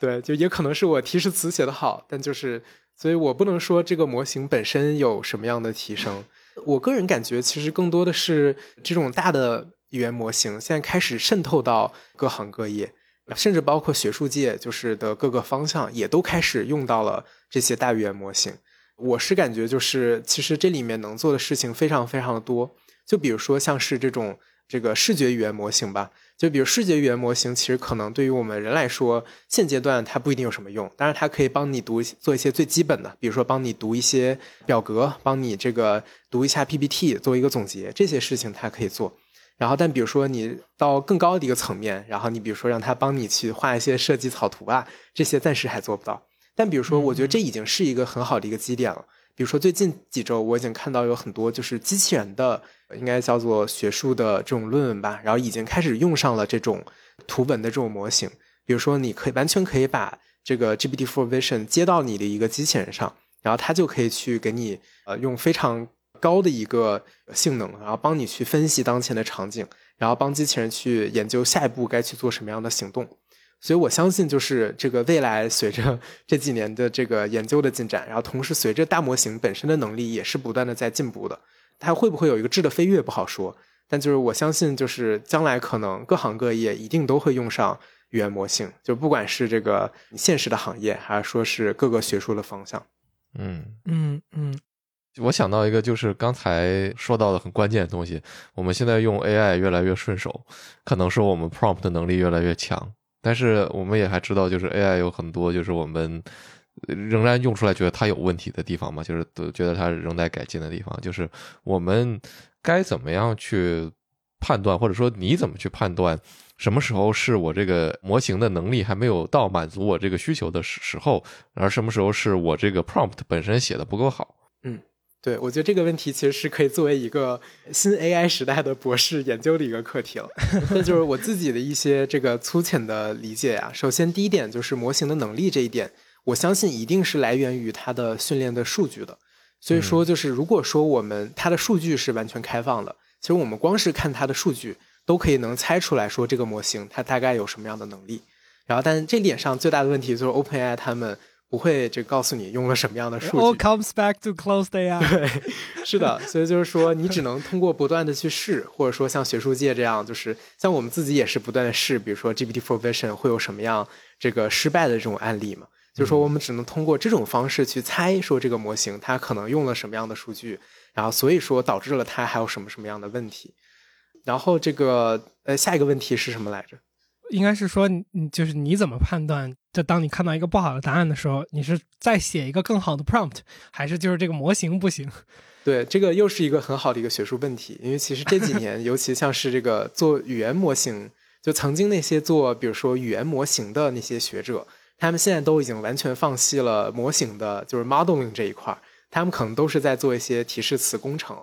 对，就也可能是我提示词写的好，但就是所以我不能说这个模型本身有什么样的提升。我个人感觉，其实更多的是这种大的语言模型现在开始渗透到各行各业，甚至包括学术界，就是的各个方向也都开始用到了这些大语言模型。我是感觉，就是其实这里面能做的事情非常非常的多。就比如说像是这种这个视觉语言模型吧。就比如视觉语言模型，其实可能对于我们人来说，现阶段它不一定有什么用。当然，它可以帮你读做一些最基本的，比如说帮你读一些表格，帮你这个读一下 PPT，做一个总结，这些事情它可以做。然后，但比如说你到更高的一个层面，然后你比如说让他帮你去画一些设计草图啊，这些暂时还做不到。但比如说，我觉得这已经是一个很好的一个基点了。比如说最近几周，我已经看到有很多就是机器人的，应该叫做学术的这种论文吧，然后已经开始用上了这种图文的这种模型。比如说，你可以完全可以把这个 GPT for Vision 接到你的一个机器人上，然后它就可以去给你呃用非常高的一个性能，然后帮你去分析当前的场景，然后帮机器人去研究下一步该去做什么样的行动。所以，我相信就是这个未来，随着这几年的这个研究的进展，然后同时随着大模型本身的能力也是不断的在进步的，它会不会有一个质的飞跃不好说。但就是我相信，就是将来可能各行各业一定都会用上语言模型，就不管是这个现实的行业，还是说是各个学术的方向。嗯嗯嗯，我想到一个，就是刚才说到的很关键的东西，我们现在用 AI 越来越顺手，可能是我们 prompt 的能力越来越强。但是我们也还知道，就是 AI 有很多就是我们仍然用出来觉得它有问题的地方嘛，就是都觉得它仍在改进的地方。就是我们该怎么样去判断，或者说你怎么去判断什么时候是我这个模型的能力还没有到满足我这个需求的时时候，而什么时候是我这个 prompt 本身写的不够好？嗯。对，我觉得这个问题其实是可以作为一个新 AI 时代的博士研究的一个课题了。那就是我自己的一些这个粗浅的理解啊。首先，第一点就是模型的能力这一点，我相信一定是来源于它的训练的数据的。所以说，就是如果说我们它的数据是完全开放的，其实我们光是看它的数据，都可以能猜出来说这个模型它大概有什么样的能力。然后，但这点上最大的问题就是 OpenAI 他们。不会，这告诉你用了什么样的数据。All comes back to closed AI。对，是的，所以就是说，你只能通过不断的去试，或者说像学术界这样，就是像我们自己也是不断的试，比如说 GPT-4 Vision 会有什么样这个失败的这种案例嘛？就是说，我们只能通过这种方式去猜，说这个模型它可能用了什么样的数据，然后所以说导致了它还有什么什么样的问题。然后这个呃，下一个问题是什么来着？应该是说，你就是你怎么判断？就当你看到一个不好的答案的时候，你是再写一个更好的 prompt，还是就是这个模型不行？对，这个又是一个很好的一个学术问题。因为其实这几年，尤其像是这个做语言模型，就曾经那些做比如说语言模型的那些学者，他们现在都已经完全放弃了模型的，就是 modeling 这一块他们可能都是在做一些提示词工程。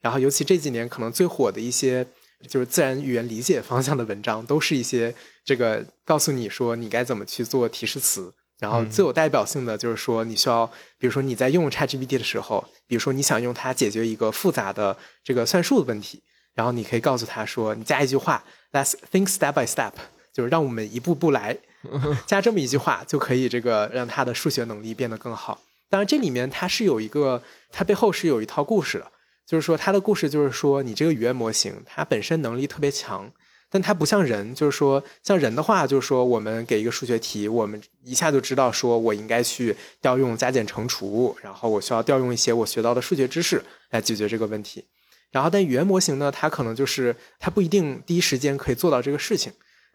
然后，尤其这几年可能最火的一些。就是自然语言理解方向的文章，都是一些这个告诉你说你该怎么去做提示词。然后最有代表性的就是说，你需要，比如说你在用 ChatGPT 的时候，比如说你想用它解决一个复杂的这个算术的问题，然后你可以告诉他说，你加一句话，Let's think step by step，就是让我们一步步来，加这么一句话就可以这个让他的数学能力变得更好。当然，这里面它是有一个，它背后是有一套故事的。就是说，他的故事就是说，你这个语言模型它本身能力特别强，但它不像人。就是说，像人的话，就是说，我们给一个数学题，我们一下就知道说我应该去调用加减乘除，然后我需要调用一些我学到的数学知识来解决这个问题。然后，但语言模型呢，它可能就是它不一定第一时间可以做到这个事情，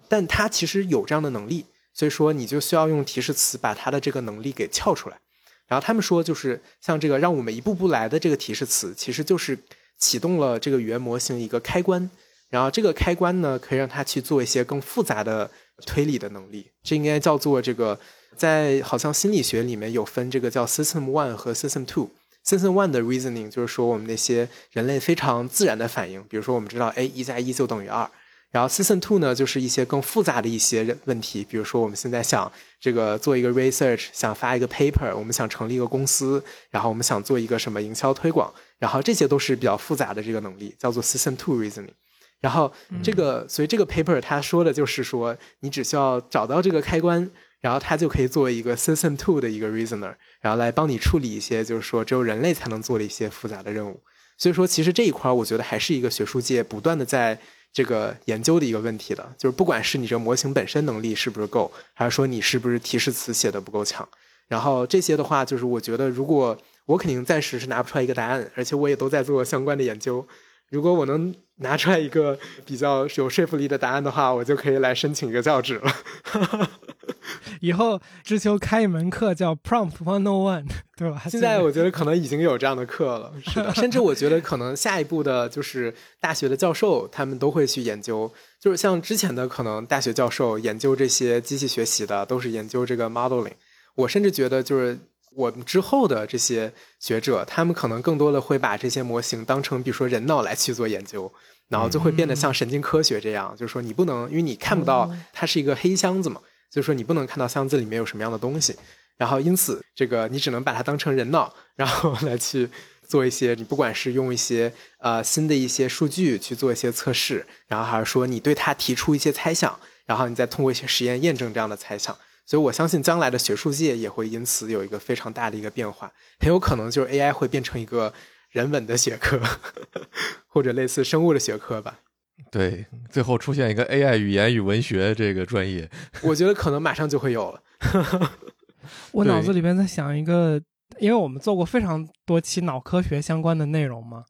但它其实有这样的能力，所以说你就需要用提示词把它的这个能力给撬出来。然后他们说，就是像这个让我们一步步来的这个提示词，其实就是启动了这个语言模型一个开关。然后这个开关呢，可以让它去做一些更复杂的推理的能力。这应该叫做这个，在好像心理学里面有分这个叫 System One 和 System Two。System One 的 reasoning 就是说我们那些人类非常自然的反应，比如说我们知道，哎，一加一就等于二。然后 System Two 呢，就是一些更复杂的一些问题，比如说我们现在想这个做一个 research，想发一个 paper，我们想成立一个公司，然后我们想做一个什么营销推广，然后这些都是比较复杂的这个能力，叫做 System Two reasoning。然后这个，所以这个 paper 它说的就是说，你只需要找到这个开关，然后它就可以作为一个 System Two 的一个 Reasoner，然后来帮你处理一些就是说只有人类才能做的一些复杂的任务。所以说，其实这一块我觉得还是一个学术界不断的在这个研究的一个问题的，就是不管是你这个模型本身能力是不是够，还是说你是不是提示词写的不够强，然后这些的话，就是我觉得如果我肯定暂时是拿不出来一个答案，而且我也都在做相关的研究。如果我能拿出来一个比较有说服力的答案的话，我就可以来申请一个教职了。以后知秋开一门课叫 Prompt One O One，对吧？现在我觉得可能已经有这样的课了，是的。甚至我觉得可能下一步的就是大学的教授他们都会去研究，就是像之前的可能大学教授研究这些机器学习的，都是研究这个 modeling。我甚至觉得就是。我们之后的这些学者，他们可能更多的会把这些模型当成，比如说人脑来去做研究，然后就会变得像神经科学这样，就是说你不能，因为你看不到它是一个黑箱子嘛，就是说你不能看到箱子里面有什么样的东西，然后因此这个你只能把它当成人脑，然后来去做一些，你不管是用一些呃新的一些数据去做一些测试，然后还是说你对它提出一些猜想，然后你再通过一些实验验证这样的猜想。所以，我相信将来的学术界也会因此有一个非常大的一个变化，很有可能就是 AI 会变成一个人文的学科，或者类似生物的学科吧。对，最后出现一个 AI 语言与文学这个专业，我觉得可能马上就会有了。我脑子里边在想一个，因为我们做过非常多期脑科学相关的内容嘛。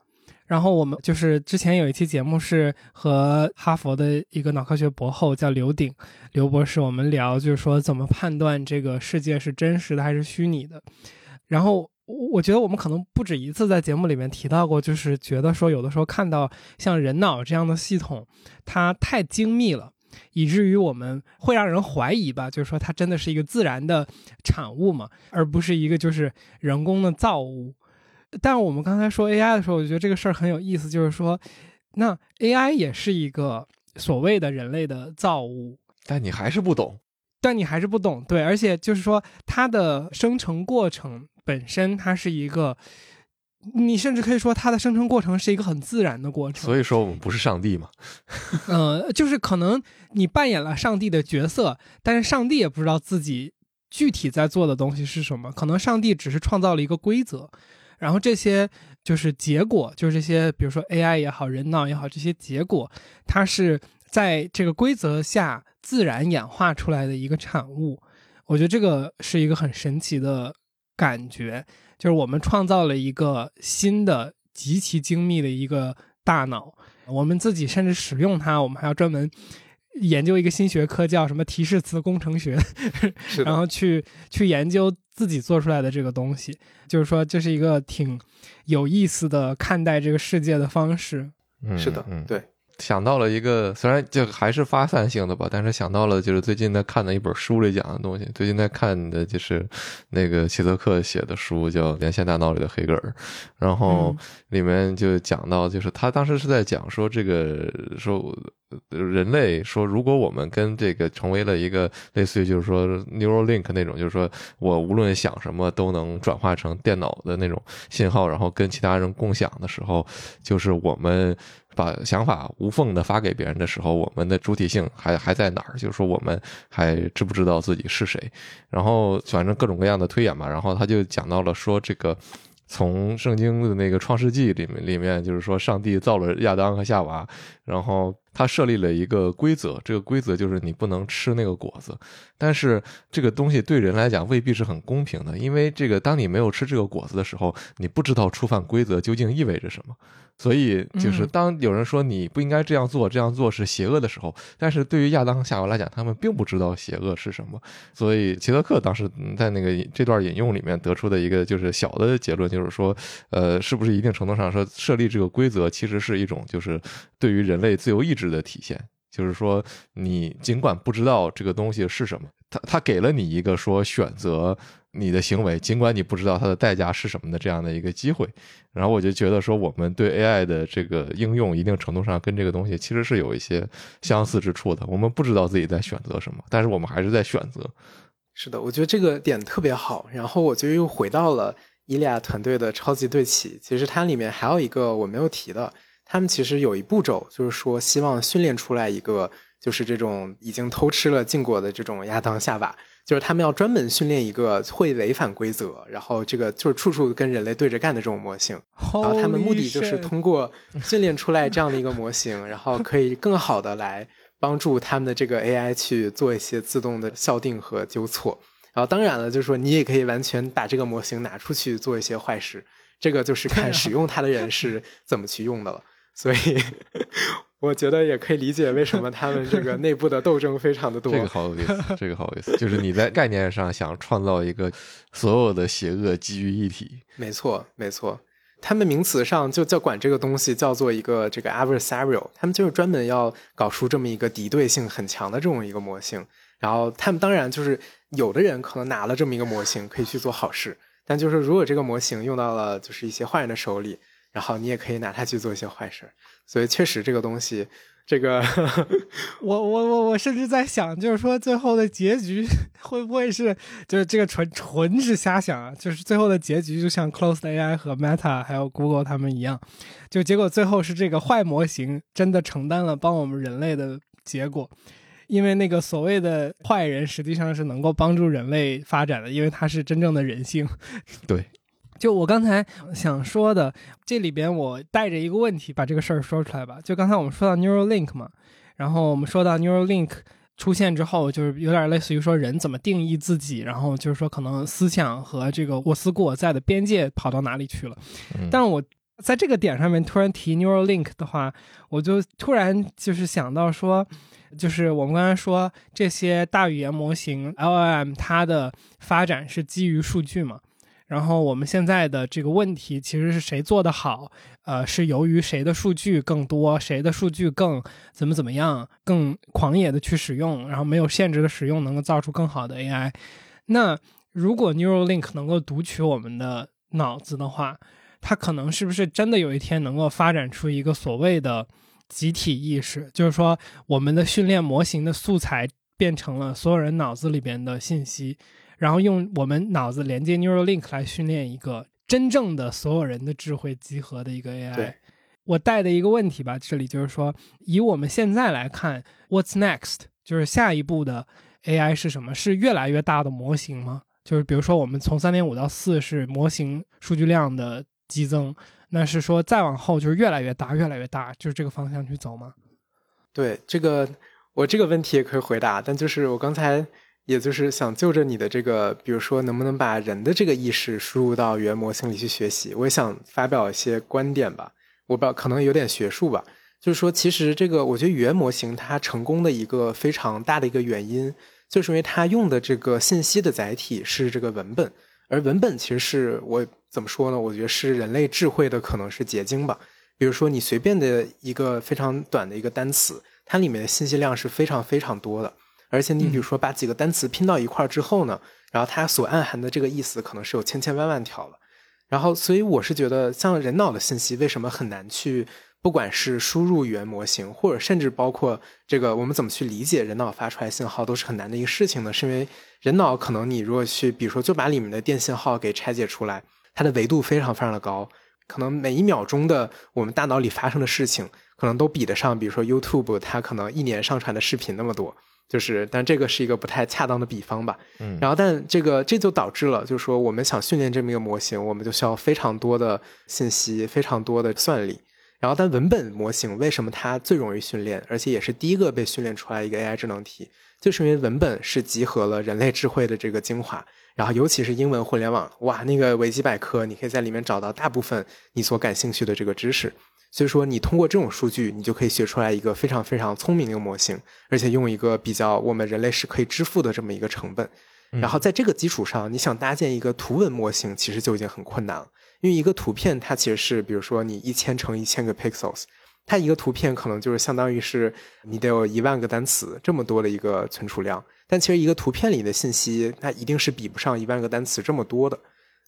然后我们就是之前有一期节目是和哈佛的一个脑科学博后叫刘鼎刘博士，我们聊就是说怎么判断这个世界是真实的还是虚拟的。然后我觉得我们可能不止一次在节目里面提到过，就是觉得说有的时候看到像人脑这样的系统，它太精密了，以至于我们会让人怀疑吧，就是说它真的是一个自然的产物嘛，而不是一个就是人工的造物。但我们刚才说 AI 的时候，我觉得这个事儿很有意思，就是说，那 AI 也是一个所谓的人类的造物，但你还是不懂，但你还是不懂，对，而且就是说，它的生成过程本身，它是一个，你甚至可以说它的生成过程是一个很自然的过程。所以说，我们不是上帝嘛？呃，就是可能你扮演了上帝的角色，但是上帝也不知道自己具体在做的东西是什么，可能上帝只是创造了一个规则。然后这些就是结果，就是这些，比如说 AI 也好，人脑也好，这些结果，它是在这个规则下自然演化出来的一个产物。我觉得这个是一个很神奇的感觉，就是我们创造了一个新的、极其精密的一个大脑，我们自己甚至使用它，我们还要专门。研究一个新学科叫什么提示词工程学，然后去去研究自己做出来的这个东西，就是说这是一个挺有意思的看待这个世界的方式。嗯，是的，嗯，对。想到了一个，虽然就还是发散性的吧，但是想到了就是最近在看的一本书里讲的东西。最近在看的就是那个齐泽克写的书，叫《连线大脑里的黑格尔》，然后里面就讲到，就是他当时是在讲说这个说人类说，如果我们跟这个成为了一个类似于就是说 Neuralink 那种，就是说我无论想什么都能转化成电脑的那种信号，然后跟其他人共享的时候，就是我们。把想法无缝的发给别人的时候，我们的主体性还还在哪儿？就是说，我们还知不知道自己是谁？然后，反正各种各样的推演嘛。然后他就讲到了说，这个从圣经的那个创世纪里面，里面就是说，上帝造了亚当和夏娃，然后他设立了一个规则，这个规则就是你不能吃那个果子。但是这个东西对人来讲未必是很公平的，因为这个当你没有吃这个果子的时候，你不知道触犯规则究竟意味着什么。所以，就是当有人说你不应该这样做，这样做是邪恶的时候，但是对于亚当和夏娃来讲，他们并不知道邪恶是什么。所以，齐德克当时在那个这段引用里面得出的一个就是小的结论，就是说，呃，是不是一定程度上说设立这个规则，其实是一种就是对于人类自由意志的体现。就是说，你尽管不知道这个东西是什么，他他给了你一个说选择。你的行为，尽管你不知道它的代价是什么的这样的一个机会，然后我就觉得说，我们对 AI 的这个应用，一定程度上跟这个东西其实是有一些相似之处的。我们不知道自己在选择什么，但是我们还是在选择。是的，我觉得这个点特别好。然后我就又回到了伊利亚团队的超级对齐。其实它里面还有一个我没有提的，他们其实有一步骤，就是说希望训练出来一个，就是这种已经偷吃了禁果的这种亚当夏娃。就是他们要专门训练一个会违反规则，然后这个就是处处跟人类对着干的这种模型。然后他们目的就是通过训练出来这样的一个模型，然后可以更好的来帮助他们的这个 AI 去做一些自动的校定和纠错。然后当然了，就是说你也可以完全把这个模型拿出去做一些坏事，这个就是看使用它的人是怎么去用的了。所以。我觉得也可以理解为什么他们这个内部的斗争非常的多。这个好有意思，这个好有意思，就是你在概念上想创造一个所有的邪恶基于一体。没错，没错，他们名词上就叫管这个东西叫做一个这个 adversarial，他们就是专门要搞出这么一个敌对性很强的这种一个模型。然后他们当然就是有的人可能拿了这么一个模型可以去做好事，但就是如果这个模型用到了就是一些坏人的手里。然后你也可以拿它去做一些坏事，所以确实这个东西，这个我我我我甚至在想，就是说最后的结局 会不会是，就是这个纯纯是瞎想啊，就是最后的结局就像 Closed AI 和 Meta 还有 Google 他们一样，就结果最后是这个坏模型真的承担了帮我们人类的结果，因为那个所谓的坏人实际上是能够帮助人类发展的，因为他是真正的人性，对。就我刚才想说的，这里边我带着一个问题把这个事儿说出来吧。就刚才我们说到 Neuralink 嘛，然后我们说到 Neuralink 出现之后，就是有点类似于说人怎么定义自己，然后就是说可能思想和这个我思故我在的边界跑到哪里去了。但我在这个点上面突然提 Neuralink 的话，我就突然就是想到说，就是我们刚才说这些大语言模型 LLM 它的发展是基于数据嘛？然后我们现在的这个问题其实是谁做的好？呃，是由于谁的数据更多，谁的数据更怎么怎么样，更狂野的去使用，然后没有限制的使用，能够造出更好的 AI。那如果 Neuralink 能够读取我们的脑子的话，它可能是不是真的有一天能够发展出一个所谓的集体意识？就是说，我们的训练模型的素材变成了所有人脑子里边的信息。然后用我们脑子连接 Neuralink 来训练一个真正的所有人的智慧集合的一个 AI。我带的一个问题吧，这里就是说，以我们现在来看，What's next？就是下一步的 AI 是什么？是越来越大的模型吗？就是比如说，我们从三点五到四是模型数据量的激增，那是说再往后就是越来越大，越来越大，就是这个方向去走吗？对，这个我这个问题也可以回答，但就是我刚才。也就是想就着你的这个，比如说能不能把人的这个意识输入到语言模型里去学习，我也想发表一些观点吧。我不知道可能有点学术吧，就是说其实这个我觉得语言模型它成功的一个非常大的一个原因，就是因为它用的这个信息的载体是这个文本，而文本其实是我怎么说呢？我觉得是人类智慧的可能是结晶吧。比如说你随便的一个非常短的一个单词，它里面的信息量是非常非常多的。而且你比如说把几个单词拼到一块儿之后呢，然后它所暗含的这个意思可能是有千千万万条了。然后，所以我是觉得，像人脑的信息为什么很难去，不管是输入语言模型，或者甚至包括这个我们怎么去理解人脑发出来信号，都是很难的一个事情呢？是因为人脑可能你如果去，比如说就把里面的电信号给拆解出来，它的维度非常非常的高，可能每一秒钟的我们大脑里发生的事情，可能都比得上，比如说 YouTube 它可能一年上传的视频那么多。就是，但这个是一个不太恰当的比方吧。嗯，然后，但这个这就导致了，就是说，我们想训练这么一个模型，我们就需要非常多的信息，非常多的算力。然后，但文本模型为什么它最容易训练，而且也是第一个被训练出来一个 AI 智能体，就是因为文本是集合了人类智慧的这个精华。然后，尤其是英文互联网，哇，那个维基百科，你可以在里面找到大部分你所感兴趣的这个知识。所以说，你通过这种数据，你就可以学出来一个非常非常聪明的一个模型，而且用一个比较我们人类是可以支付的这么一个成本。然后在这个基础上，你想搭建一个图文模型，其实就已经很困难了。因为一个图片它其实是，比如说你一千乘一千个 pixels，它一个图片可能就是相当于是你得有一万个单词这么多的一个存储量。但其实一个图片里的信息，它一定是比不上一万个单词这么多的。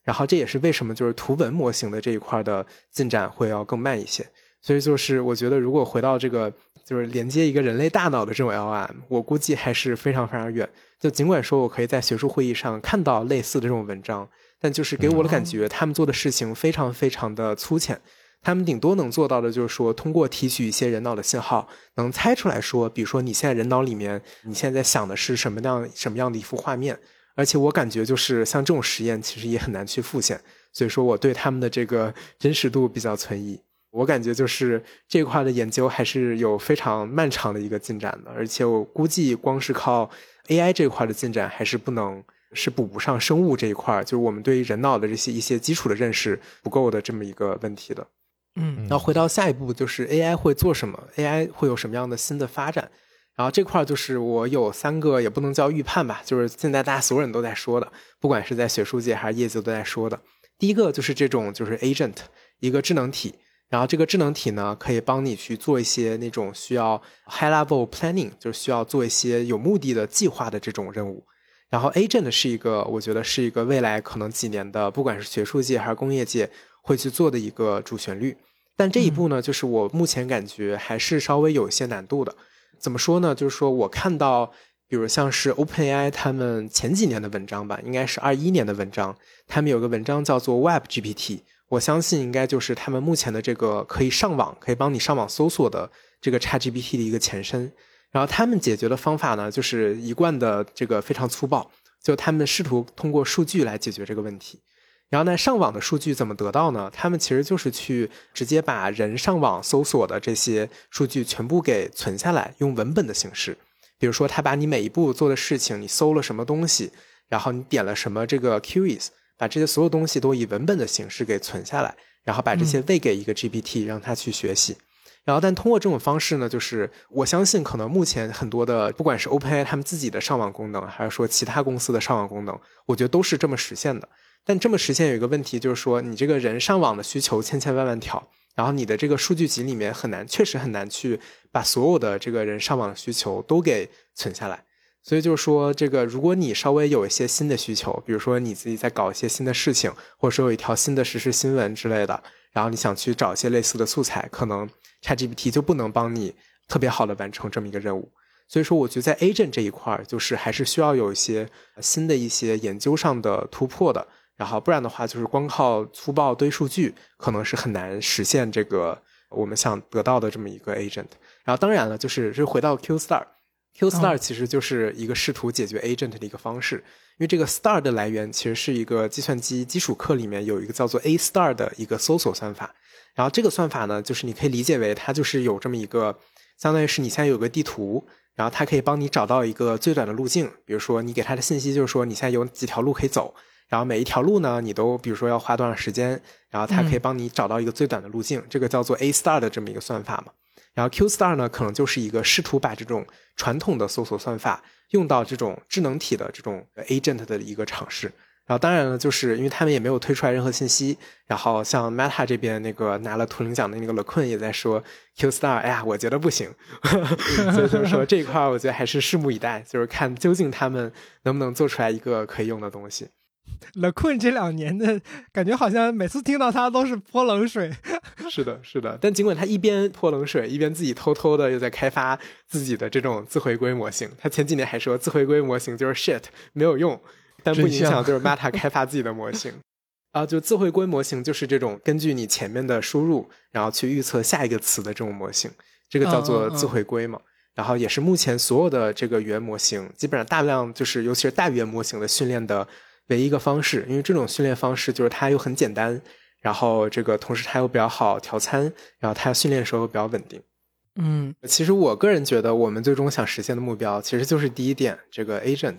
然后这也是为什么就是图文模型的这一块的进展会要更慢一些，所以就是我觉得如果回到这个就是连接一个人类大脑的这种 LM，我估计还是非常非常远。就尽管说我可以在学术会议上看到类似的这种文章，但就是给我的感觉，他们做的事情非常非常的粗浅。他们顶多能做到的就是说，通过提取一些人脑的信号，能猜出来说，比如说你现在人脑里面你现在想的是什么样什么样的一幅画面。而且我感觉就是像这种实验，其实也很难去复现，所以说我对他们的这个真实度比较存疑。我感觉就是这块的研究还是有非常漫长的一个进展的，而且我估计光是靠 AI 这块的进展还是不能是补不上生物这一块，就是我们对于人脑的这些一些基础的认识不够的这么一个问题的。嗯，那回到下一步，就是 AI 会做什么？AI 会有什么样的新的发展？然后这块就是我有三个，也不能叫预判吧，就是现在大家所有人都在说的，不管是在学术界还是业界都在说的。第一个就是这种就是 agent，一个智能体。然后这个智能体呢，可以帮你去做一些那种需要 high level planning，就是需要做一些有目的的计划的这种任务。然后 agent 是一个，我觉得是一个未来可能几年的，不管是学术界还是工业界会去做的一个主旋律。但这一步呢，就是我目前感觉还是稍微有一些难度的。怎么说呢？就是说我看到，比如像是 OpenAI 他们前几年的文章吧，应该是二一年的文章，他们有个文章叫做 Web GPT。我相信应该就是他们目前的这个可以上网、可以帮你上网搜索的这个 ChatGPT 的一个前身。然后他们解决的方法呢，就是一贯的这个非常粗暴，就他们试图通过数据来解决这个问题。然后呢，上网的数据怎么得到呢？他们其实就是去直接把人上网搜索的这些数据全部给存下来，用文本的形式。比如说，他把你每一步做的事情，你搜了什么东西，然后你点了什么这个 queries。把这些所有东西都以文本的形式给存下来，然后把这些喂给一个 GPT，让它去学习。然后，但通过这种方式呢，就是我相信，可能目前很多的，不管是 OpenAI 他们自己的上网功能，还是说其他公司的上网功能，我觉得都是这么实现的。但这么实现有一个问题，就是说你这个人上网的需求千千万万条，然后你的这个数据集里面很难，确实很难去把所有的这个人上网的需求都给存下来。所以就是说，这个如果你稍微有一些新的需求，比如说你自己在搞一些新的事情，或者说有一条新的实时新闻之类的，然后你想去找一些类似的素材，可能 ChatGPT 就不能帮你特别好的完成这么一个任务。所以说，我觉得在 Agent 这一块，就是还是需要有一些新的一些研究上的突破的。然后不然的话，就是光靠粗暴堆数据，可能是很难实现这个我们想得到的这么一个 Agent。然后当然了，就是是回到 Q Star。Q Star 其实就是一个试图解决 agent 的一个方式，因为这个 star 的来源其实是一个计算机基础课里面有一个叫做 A Star 的一个搜索算法，然后这个算法呢，就是你可以理解为它就是有这么一个，相当于是你现在有个地图，然后它可以帮你找到一个最短的路径，比如说你给它的信息就是说你现在有几条路可以走，然后每一条路呢你都比如说要花多长时间，然后它可以帮你找到一个最短的路径，这个叫做 A Star 的这么一个算法嘛。然后 Q Star 呢，可能就是一个试图把这种传统的搜索算法用到这种智能体的这种 agent 的一个尝试。然后当然了，就是因为他们也没有推出来任何信息。然后像 Meta 这边那个拿了图灵奖的那个 LeQuan 也在说 Q Star，哎呀，我觉得不行。所以就是说这一块，我觉得还是拭目以待，就是看究竟他们能不能做出来一个可以用的东西。了困这两年的感觉，好像每次听到他都是泼冷水。是的，是的。但尽管他一边泼冷水，一边自己偷偷的又在开发自己的这种自回归模型。他前几年还说自回归模型就是 shit，没有用，但不影响就是 Meta 开发自己的模型。啊，就自回归模型就是这种根据你前面的输入，然后去预测下一个词的这种模型，这个叫做自回归嘛。然后也是目前所有的这个语言模型，基本上大量就是尤其是大语言模型的训练的。唯一一个方式，因为这种训练方式就是它又很简单，然后这个同时它又比较好调参，然后它训练的时候比较稳定。嗯，其实我个人觉得，我们最终想实现的目标其实就是第一点，这个 agent。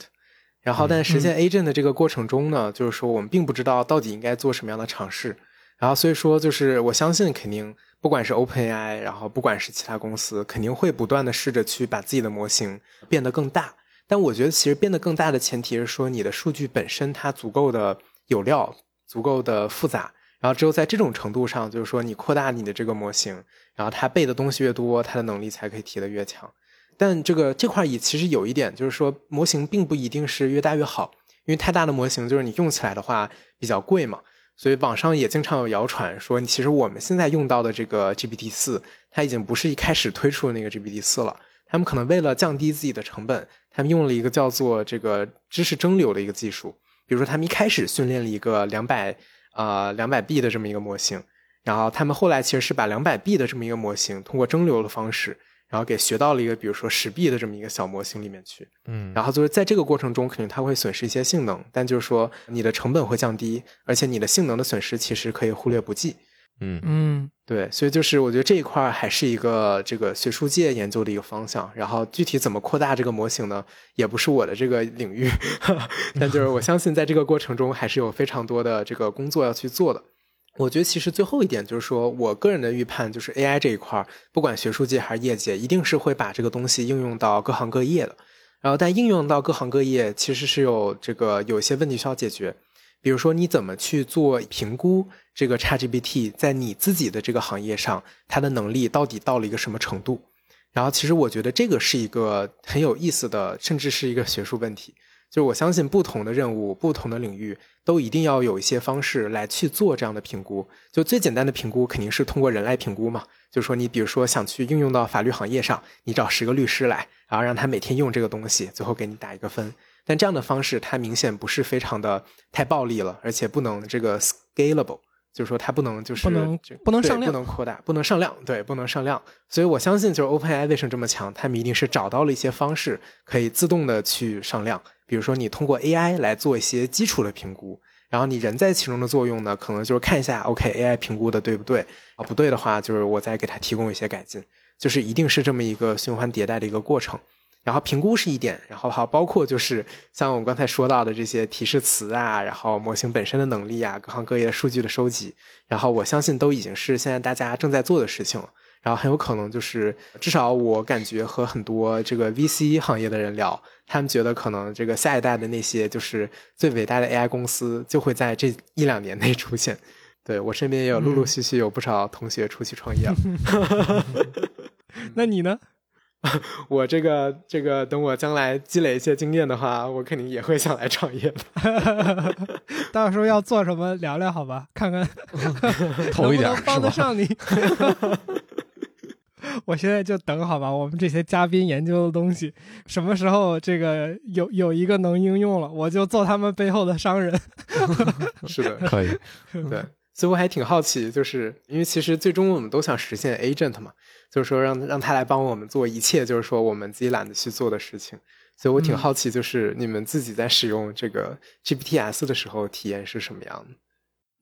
然后，但实现 agent 的这个过程中呢，就是说我们并不知道到底应该做什么样的尝试。然后，所以说就是我相信，肯定不管是 OpenAI，然后不管是其他公司，肯定会不断的试着去把自己的模型变得更大。但我觉得，其实变得更大的前提是说，你的数据本身它足够的有料，足够的复杂，然后只有在这种程度上，就是说你扩大你的这个模型，然后它背的东西越多，它的能力才可以提得越强。但这个这块也其实有一点，就是说模型并不一定是越大越好，因为太大的模型就是你用起来的话比较贵嘛。所以网上也经常有谣传说，其实我们现在用到的这个 GPT 四，它已经不是一开始推出的那个 GPT 四了。他们可能为了降低自己的成本，他们用了一个叫做这个知识蒸馏的一个技术。比如说，他们一开始训练了一个两百啊两百 B 的这么一个模型，然后他们后来其实是把两百 B 的这么一个模型，通过蒸馏的方式，然后给学到了一个比如说十 B 的这么一个小模型里面去。嗯，然后就是在这个过程中，肯定它会损失一些性能，但就是说你的成本会降低，而且你的性能的损失其实可以忽略不计。嗯嗯对，所以就是我觉得这一块还是一个这个学术界研究的一个方向。然后具体怎么扩大这个模型呢，也不是我的这个领域，但就是我相信在这个过程中还是有非常多的这个工作要去做的。我觉得其实最后一点就是说我个人的预判，就是 AI 这一块，不管学术界还是业界，一定是会把这个东西应用到各行各业的。然后但应用到各行各业，其实是有这个有一些问题需要解决。比如说，你怎么去做评估？这个 ChatGPT 在你自己的这个行业上，它的能力到底到了一个什么程度？然后，其实我觉得这个是一个很有意思的，甚至是一个学术问题。就是我相信，不同的任务、不同的领域，都一定要有一些方式来去做这样的评估。就最简单的评估，肯定是通过人来评估嘛。就是说，你比如说想去应用到法律行业上，你找十个律师来，然后让他每天用这个东西，最后给你打一个分。但这样的方式，它明显不是非常的太暴力了，而且不能这个 scalable，就是说它不能就是不能不能上量，不能扩大，不能上量，对，不能上量。所以我相信，就是 OpenAI 为什么这么强，他们一定是找到了一些方式，可以自动的去上量。比如说，你通过 AI 来做一些基础的评估，然后你人在其中的作用呢，可能就是看一下，OK，AI 评估的对不对啊？不对的话，就是我再给它提供一些改进，就是一定是这么一个循环迭代的一个过程。然后评估是一点，然后还包括就是像我们刚才说到的这些提示词啊，然后模型本身的能力啊，各行各业数据的收集，然后我相信都已经是现在大家正在做的事情了。然后很有可能就是至少我感觉和很多这个 VC 行业的人聊，他们觉得可能这个下一代的那些就是最伟大的 AI 公司就会在这一两年内出现。对我身边也有陆陆续续有不少同学出去创业了。那你呢？我这个这个，等我将来积累一些经验的话，我肯定也会想来创业的。到时候要做什么，聊聊好吧？看看 投一点帮得上你。我现在就等好吧，我们这些嘉宾研究的东西，什么时候这个有有一个能应用了，我就做他们背后的商人。是的，可以。对，所以我还挺好奇，就是因为其实最终我们都想实现 agent 嘛。就是说，让让他来帮我们做一切，就是说我们自己懒得去做的事情。所以我挺好奇，就是你们自己在使用这个 GPTs 的时候，体验是什么样的？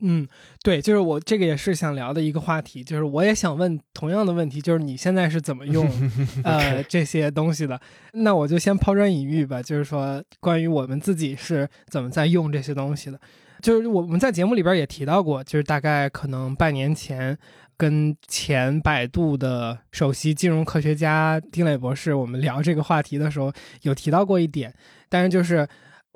嗯，对，就是我这个也是想聊的一个话题，就是我也想问同样的问题，就是你现在是怎么用 呃这些东西的？那我就先抛砖引玉吧，就是说关于我们自己是怎么在用这些东西的。就是我们在节目里边也提到过，就是大概可能半年前。跟前百度的首席金融科学家丁磊博士，我们聊这个话题的时候，有提到过一点。但是就是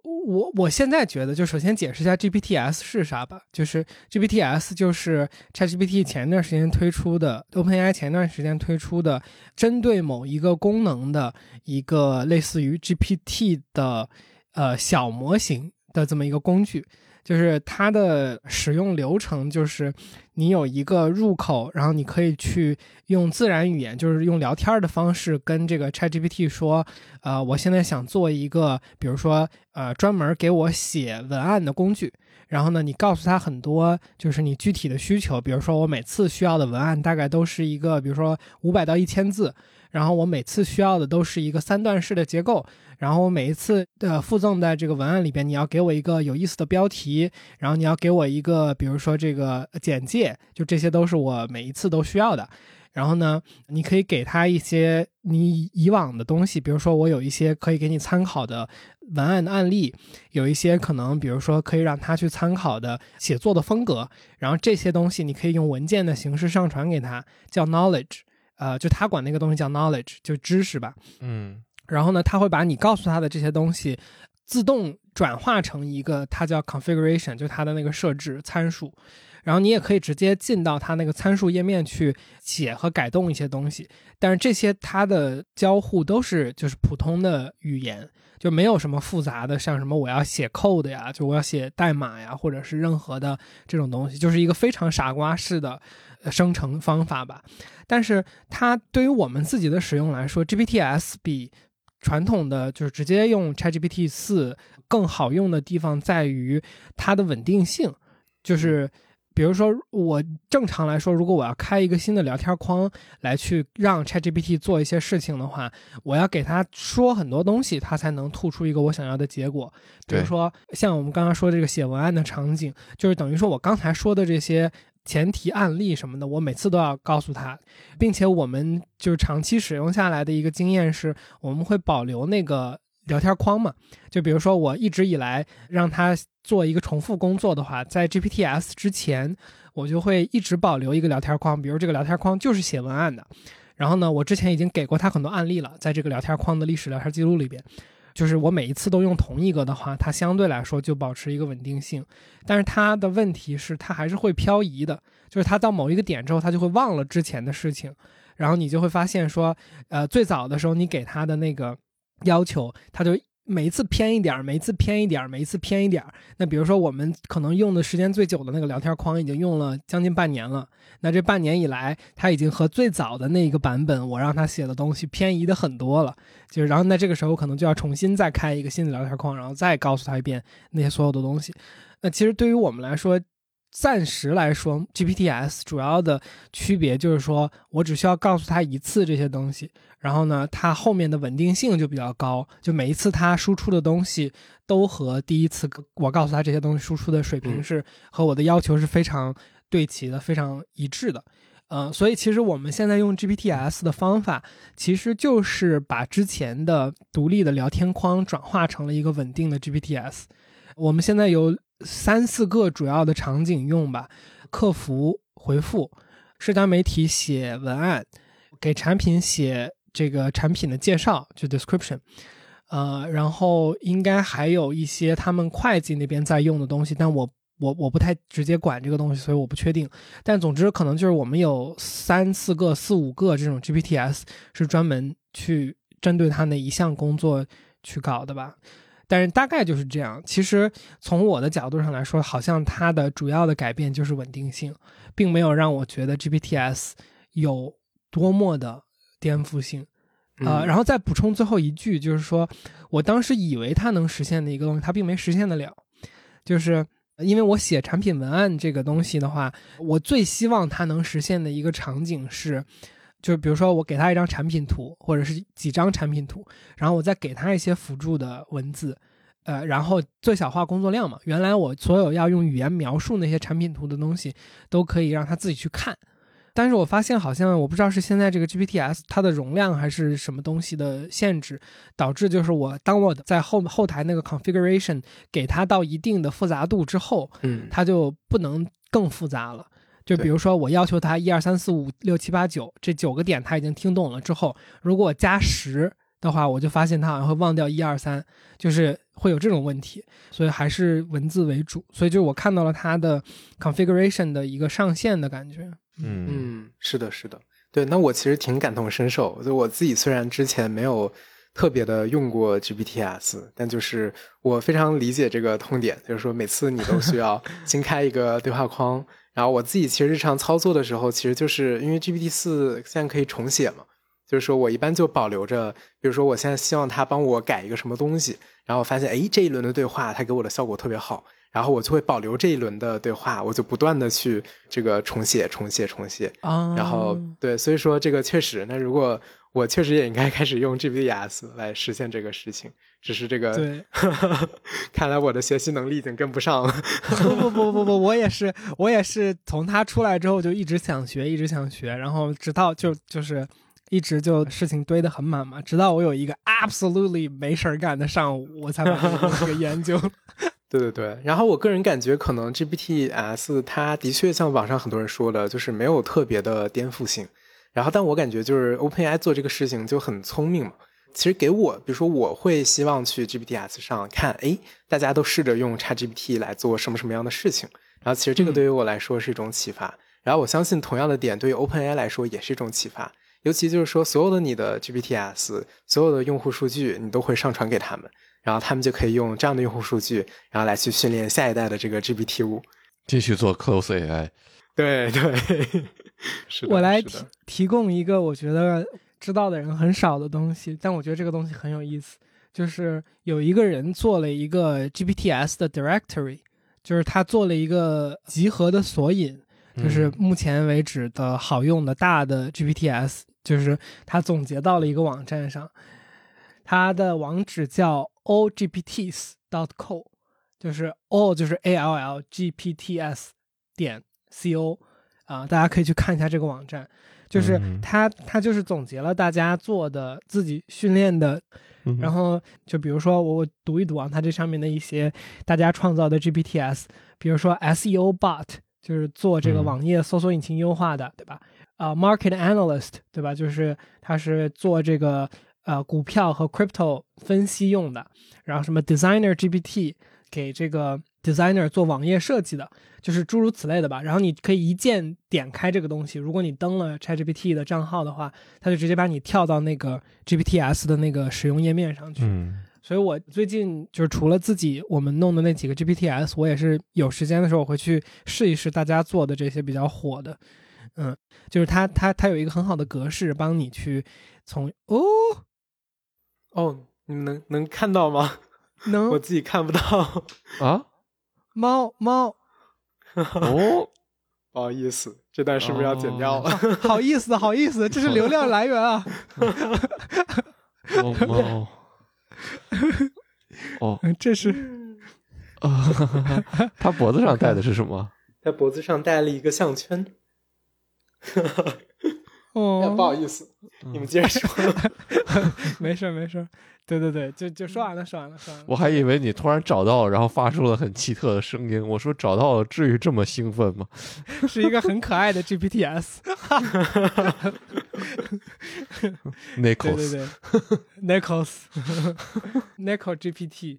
我我现在觉得，就首先解释一下 GPTs 是啥吧。就是 GPTs 就是 ChatGPT 前段时间推出的，OpenAI 前段时间推出的，针对某一个功能的一个类似于 GPT 的呃小模型的这么一个工具。就是它的使用流程，就是你有一个入口，然后你可以去用自然语言，就是用聊天的方式跟这个 ChatGPT 说，呃，我现在想做一个，比如说，呃，专门给我写文案的工具。然后呢，你告诉他很多，就是你具体的需求，比如说我每次需要的文案大概都是一个，比如说五百到一千字，然后我每次需要的都是一个三段式的结构。然后我每一次的附赠在这个文案里边，你要给我一个有意思的标题，然后你要给我一个，比如说这个简介，就这些都是我每一次都需要的。然后呢，你可以给他一些你以往的东西，比如说我有一些可以给你参考的文案的案例，有一些可能，比如说可以让他去参考的写作的风格，然后这些东西你可以用文件的形式上传给他，叫 knowledge，呃，就他管那个东西叫 knowledge，就知识吧。嗯。然后呢，他会把你告诉他的这些东西自动转化成一个，它叫 configuration，就它的那个设置参数。然后你也可以直接进到它那个参数页面去写和改动一些东西。但是这些它的交互都是就是普通的语言，就没有什么复杂的，像什么我要写 code 呀，就我要写代码呀，或者是任何的这种东西，就是一个非常傻瓜式的生成方法吧。但是它对于我们自己的使用来说，GPTs 比传统的就是直接用 ChatGPT 四更好用的地方在于它的稳定性，就是比如说，我正常来说，如果我要开一个新的聊天框来去让 ChatGPT 做一些事情的话，我要给它说很多东西，它才能吐出一个我想要的结果。比如说，像我们刚刚说的这个写文案的场景，就是等于说我刚才说的这些前提案例什么的，我每次都要告诉他，并且我们就是长期使用下来的一个经验是，我们会保留那个。聊天框嘛，就比如说我一直以来让它做一个重复工作的话，在 GPTs 之前，我就会一直保留一个聊天框，比如这个聊天框就是写文案的。然后呢，我之前已经给过他很多案例了，在这个聊天框的历史聊天记录里边，就是我每一次都用同一个的话，它相对来说就保持一个稳定性。但是它的问题是，它还是会漂移的，就是它到某一个点之后，它就会忘了之前的事情，然后你就会发现说，呃，最早的时候你给它的那个。要求它就每一次偏一点，每一次偏一点，每一次偏一点。那比如说，我们可能用的时间最久的那个聊天框已经用了将近半年了。那这半年以来，他已经和最早的那一个版本我让他写的东西偏移的很多了。就是，然后那这个时候可能就要重新再开一个新的聊天框，然后再告诉他一遍那些所有的东西。那其实对于我们来说，暂时来说，GPTs 主要的区别就是说我只需要告诉他一次这些东西。然后呢，它后面的稳定性就比较高，就每一次它输出的东西都和第一次我告诉他这些东西输出的水平是和我的要求是非常对齐的，非常一致的。嗯，所以其实我们现在用 GPTs 的方法，其实就是把之前的独立的聊天框转化成了一个稳定的 GPTs。我们现在有三四个主要的场景用吧：客服回复、社交媒体写文案、给产品写。这个产品的介绍就 description，呃，然后应该还有一些他们会计那边在用的东西，但我我我不太直接管这个东西，所以我不确定。但总之可能就是我们有三四个、四五个这种 GPTs 是专门去针对他那一项工作去搞的吧。但是大概就是这样。其实从我的角度上来说，好像它的主要的改变就是稳定性，并没有让我觉得 GPTs 有多么的。颠覆性，啊，然后再补充最后一句，就是说我当时以为它能实现的一个东西，它并没实现得了。就是因为我写产品文案这个东西的话，我最希望它能实现的一个场景是，就是比如说我给他一张产品图，或者是几张产品图，然后我再给他一些辅助的文字，呃，然后最小化工作量嘛。原来我所有要用语言描述那些产品图的东西，都可以让他自己去看。但是我发现好像我不知道是现在这个 GPTs 它的容量还是什么东西的限制，导致就是我当我在后后台那个 configuration 给它到一定的复杂度之后，嗯，它就不能更复杂了。就比如说我要求它一二三四五六七八九这九个点它已经听懂了之后，如果我加十的话，我就发现它好像会忘掉一二三，就是会有这种问题。所以还是文字为主。所以就我看到了它的 configuration 的一个上限的感觉。嗯嗯，是的，是的，对。那我其实挺感同身受，就我自己虽然之前没有特别的用过 GPTs，但就是我非常理解这个痛点，就是说每次你都需要 新开一个对话框，然后我自己其实日常操作的时候，其实就是因为 GPT 四现在可以重写嘛，就是说我一般就保留着，比如说我现在希望它帮我改一个什么东西，然后我发现哎这一轮的对话它给我的效果特别好。然后我就会保留这一轮的对话，我就不断的去这个重写、重写、重写。啊，然后对，所以说这个确实，那如果我确实也应该开始用 GPTs 来实现这个事情，只是这个，对，看来我的学习能力已经跟不上了。不不不不不，我也是，我也是从他出来之后就一直想学，一直想学，然后直到就就是一直就事情堆得很满嘛，直到我有一个 absolutely 没事儿干的上午，我才把这个研究。对对对，然后我个人感觉，可能 GPTs 它的确像网上很多人说的，就是没有特别的颠覆性。然后，但我感觉就是 OpenAI 做这个事情就很聪明嘛。其实给我，比如说我会希望去 GPTs 上看，哎，大家都试着用 ChatGPT 来做什么什么样的事情。然后，其实这个对于我来说是一种启发。然后，我相信同样的点对于 OpenAI 来说也是一种启发。尤其就是说，所有的你的 GPTs，所有的用户数据，你都会上传给他们。然后他们就可以用这样的用户数据，然后来去训练下一代的这个 GPT 五，继续做 Close AI。对对，是我来提提供一个我觉得知道的人很少的东西，但我觉得这个东西很有意思，就是有一个人做了一个 GPTs 的 directory，就是他做了一个集合的索引，就是目前为止的好用的大的 GPTs，就是他总结到了一个网站上，它的网址叫 allgpts.co，就是 all 就是 a l l g p t s 点 c o 啊，大家可以去看一下这个网站，就是它它就是总结了大家做的自己训练的。然后就比如说我读一读啊，它这上面的一些大家创造的 GPTs，比如说 SEO bot 就是做这个网页搜索引擎优化的，对吧？啊，Market Analyst 对吧？就是它是做这个呃股票和 crypto 分析用的。然后什么 Designer GPT 给这个。designer 做网页设计的，就是诸如此类的吧。然后你可以一键点开这个东西。如果你登了 ChatGPT 的账号的话，它就直接把你跳到那个 GPTs 的那个使用页面上去。嗯，所以我最近就是除了自己我们弄的那几个 GPTs，我也是有时间的时候我会去试一试大家做的这些比较火的。嗯，就是它它它有一个很好的格式，帮你去从哦哦，你们能能看到吗？能，我自己看不到啊。猫猫，哦，不好意思，这段是不是要剪掉了？好意思，好意思，这是流量来源啊！哦猫，哦，这是啊，他脖子上戴的是什么？他脖子上戴了一个项圈。哦，不好意思，你们接着说。没事没事。对对对，就就说完了，说完了，说完了。我还以为你突然找到了，然后发出了很奇特的声音。我说找到了，至于这么兴奋吗？是一个很可爱的 GPTs。Nichols，对对对，Nichols，Nichols GPT。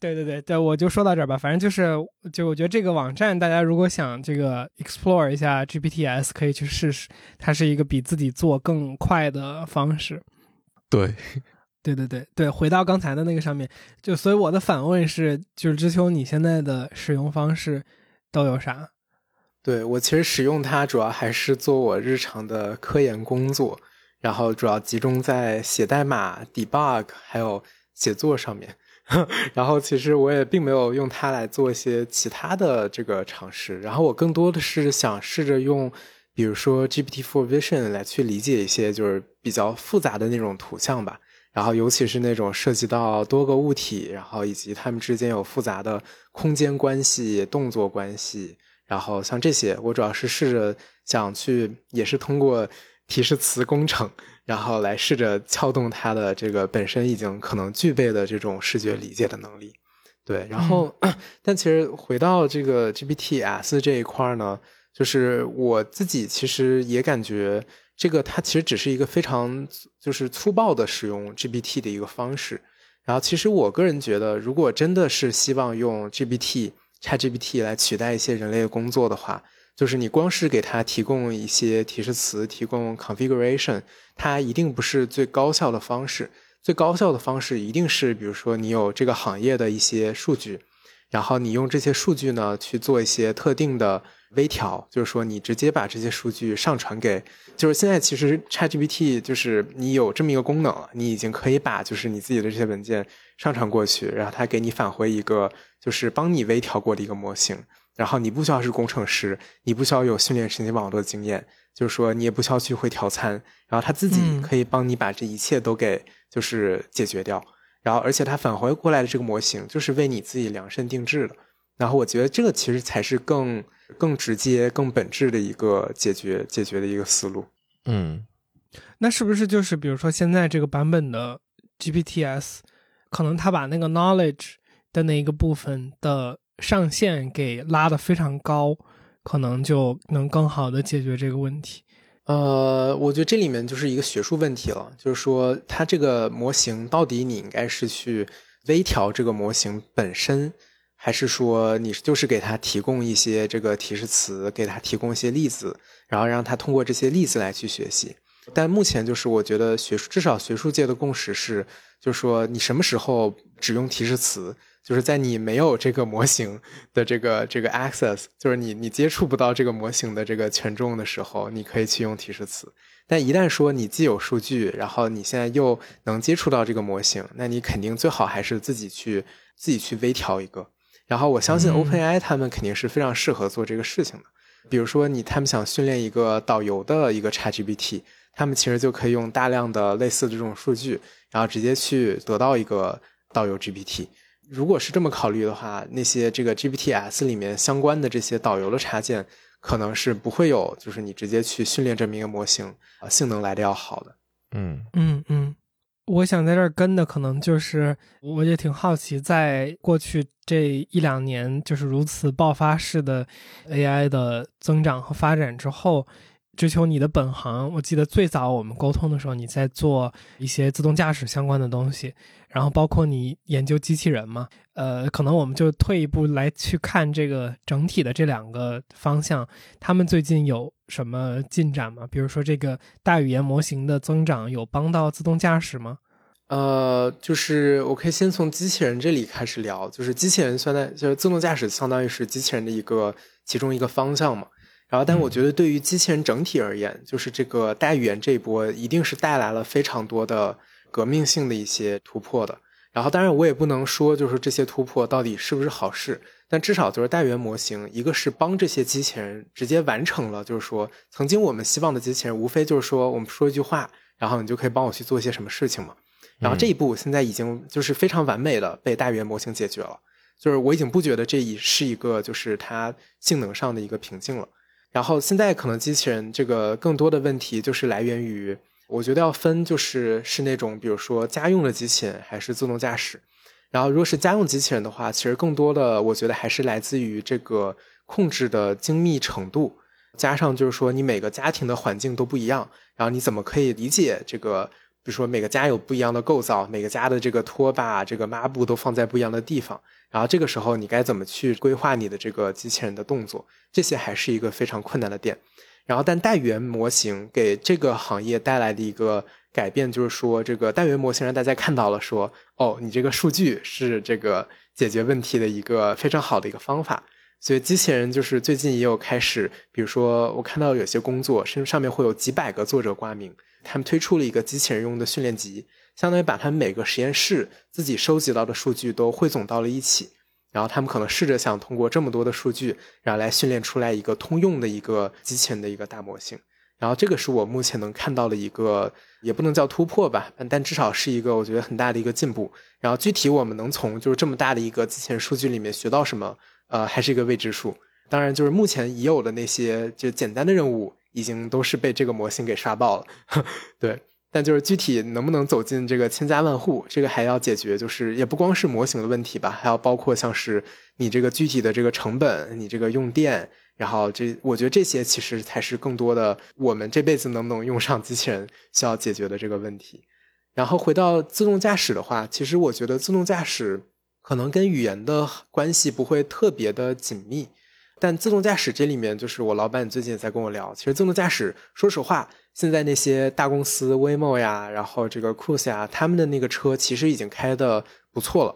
对对对对，我就说到这儿吧。反正就是，就我觉得这个网站，大家如果想这个 explore 一下 GPTs，可以去试试。它是一个比自己做更快的方式。对。对对对对，回到刚才的那个上面，就所以我的反问是，就是知秋，你现在的使用方式都有啥？对我其实使用它主要还是做我日常的科研工作，然后主要集中在写代码、debug 还有写作上面。然后其实我也并没有用它来做一些其他的这个尝试。然后我更多的是想试着用，比如说 GPT for Vision 来去理解一些就是比较复杂的那种图像吧。然后，尤其是那种涉及到多个物体，然后以及它们之间有复杂的空间关系、动作关系，然后像这些，我主要是试着想去，也是通过提示词工程，然后来试着撬动他的这个本身已经可能具备的这种视觉理解的能力。对，然后，但其实回到这个 GPT S 这一块呢，就是我自己其实也感觉。这个它其实只是一个非常就是粗暴的使用 GPT 的一个方式。然后，其实我个人觉得，如果真的是希望用 GPT、ChatGPT 来取代一些人类的工作的话，就是你光是给它提供一些提示词、提供 configuration，它一定不是最高效的方式。最高效的方式一定是，比如说你有这个行业的一些数据，然后你用这些数据呢去做一些特定的。微调就是说，你直接把这些数据上传给，就是现在其实 ChatGPT 就是你有这么一个功能，你已经可以把就是你自己的这些文件上传过去，然后它给你返回一个就是帮你微调过的一个模型，然后你不需要是工程师，你不需要有训练神经网络的经验，就是说你也不需要去会调参，然后它自己可以帮你把这一切都给就是解决掉，然后而且它返回过来的这个模型就是为你自己量身定制的，然后我觉得这个其实才是更。更直接、更本质的一个解决解决的一个思路。嗯，那是不是就是比如说现在这个版本的 GPTs，可能他把那个 knowledge 的那一个部分的上限给拉得非常高，可能就能更好的解决这个问题？呃，我觉得这里面就是一个学术问题了，就是说它这个模型到底你应该是去微调这个模型本身。还是说你就是给他提供一些这个提示词，给他提供一些例子，然后让他通过这些例子来去学习。但目前就是我觉得学术至少学术界的共识是，就是说你什么时候只用提示词，就是在你没有这个模型的这个这个 access，就是你你接触不到这个模型的这个权重的时候，你可以去用提示词。但一旦说你既有数据，然后你现在又能接触到这个模型，那你肯定最好还是自己去自己去微调一个。然后我相信 OpenAI 他们肯定是非常适合做这个事情的。比如说你他们想训练一个导游的一个 ChatGPT，他们其实就可以用大量的类似的这种数据，然后直接去得到一个导游 GPT。如果是这么考虑的话，那些这个 GPTs 里面相关的这些导游的插件，可能是不会有，就是你直接去训练这么一个模型，啊性能来的要好的。嗯嗯嗯。我想在这儿跟的可能就是，我也挺好奇，在过去这一两年就是如此爆发式的 AI 的增长和发展之后，追求你的本行。我记得最早我们沟通的时候，你在做一些自动驾驶相关的东西。然后包括你研究机器人嘛，呃，可能我们就退一步来去看这个整体的这两个方向，他们最近有什么进展吗？比如说这个大语言模型的增长有帮到自动驾驶吗？呃，就是我可以先从机器人这里开始聊，就是机器人现在就是自动驾驶，相当于是机器人的一个其中一个方向嘛。然后，但我觉得对于机器人整体而言，就是这个大语言这一波一定是带来了非常多的。革命性的一些突破的，然后当然我也不能说就是这些突破到底是不是好事，但至少就是大语言模型，一个是帮这些机器人直接完成了，就是说曾经我们希望的机器人，无非就是说我们说一句话，然后你就可以帮我去做一些什么事情嘛。然后这一步现在已经就是非常完美的被大语言模型解决了，就是我已经不觉得这已是一个就是它性能上的一个瓶颈了。然后现在可能机器人这个更多的问题就是来源于。我觉得要分，就是是那种，比如说家用的机器人还是自动驾驶。然后，如果是家用机器人的话，其实更多的我觉得还是来自于这个控制的精密程度，加上就是说你每个家庭的环境都不一样，然后你怎么可以理解这个，比如说每个家有不一样的构造，每个家的这个拖把、这个抹布都放在不一样的地方，然后这个时候你该怎么去规划你的这个机器人的动作，这些还是一个非常困难的点。然后，但大语言模型给这个行业带来的一个改变，就是说，这个大语言模型让大家看到了，说，哦，你这个数据是这个解决问题的一个非常好的一个方法。所以，机器人就是最近也有开始，比如说，我看到有些工作，甚至上面会有几百个作者挂名，他们推出了一个机器人用的训练集，相当于把他们每个实验室自己收集到的数据都汇总到了一起。然后他们可能试着想通过这么多的数据，然后来训练出来一个通用的一个机器人的一个大模型。然后这个是我目前能看到的一个，也不能叫突破吧，但至少是一个我觉得很大的一个进步。然后具体我们能从就是这么大的一个机器人数据里面学到什么，呃，还是一个未知数。当然，就是目前已有的那些就简单的任务，已经都是被这个模型给刷爆了。对。但就是具体能不能走进这个千家万户，这个还要解决，就是也不光是模型的问题吧，还要包括像是你这个具体的这个成本，你这个用电，然后这我觉得这些其实才是更多的我们这辈子能不能用上机器人需要解决的这个问题。然后回到自动驾驶的话，其实我觉得自动驾驶可能跟语言的关系不会特别的紧密。但自动驾驶这里面，就是我老板最近也在跟我聊。其实自动驾驶，说实话，现在那些大公司，Waymo 呀，然后这个 Cruise 呀，他们的那个车其实已经开的不错了。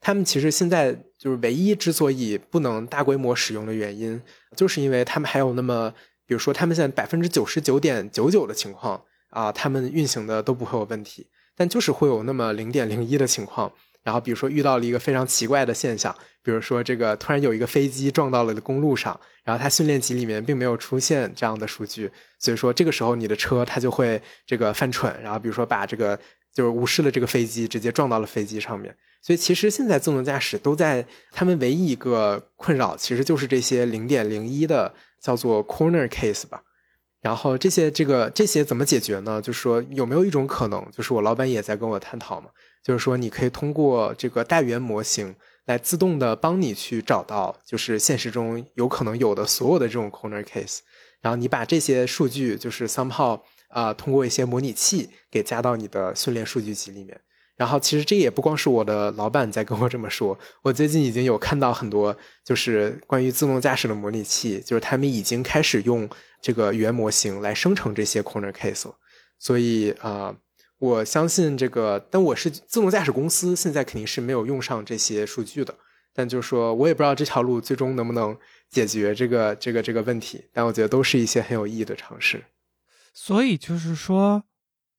他们其实现在就是唯一之所以不能大规模使用的原因，就是因为他们还有那么，比如说他们现在百分之九十九点九九的情况啊，他们运行的都不会有问题，但就是会有那么零点零一的情况。然后比如说遇到了一个非常奇怪的现象，比如说这个突然有一个飞机撞到了公路上，然后它训练集里面并没有出现这样的数据，所以说这个时候你的车它就会这个犯蠢，然后比如说把这个就是无视了这个飞机，直接撞到了飞机上面。所以其实现在自动驾驶都在他们唯一一个困扰，其实就是这些零点零一的叫做 corner case 吧。然后这些这个这些怎么解决呢？就是说有没有一种可能，就是我老板也在跟我探讨嘛。就是说，你可以通过这个大语言模型来自动的帮你去找到，就是现实中有可能有的所有的这种 corner case，然后你把这些数据就是 somehow 啊，通过一些模拟器给加到你的训练数据集里面。然后其实这也不光是我的老板在跟我这么说，我最近已经有看到很多就是关于自动驾驶的模拟器，就是他们已经开始用这个语言模型来生成这些 corner case。所以啊。我相信这个，但我是自动驾驶公司，现在肯定是没有用上这些数据的。但就是说我也不知道这条路最终能不能解决这个这个这个问题。但我觉得都是一些很有意义的尝试。所以就是说，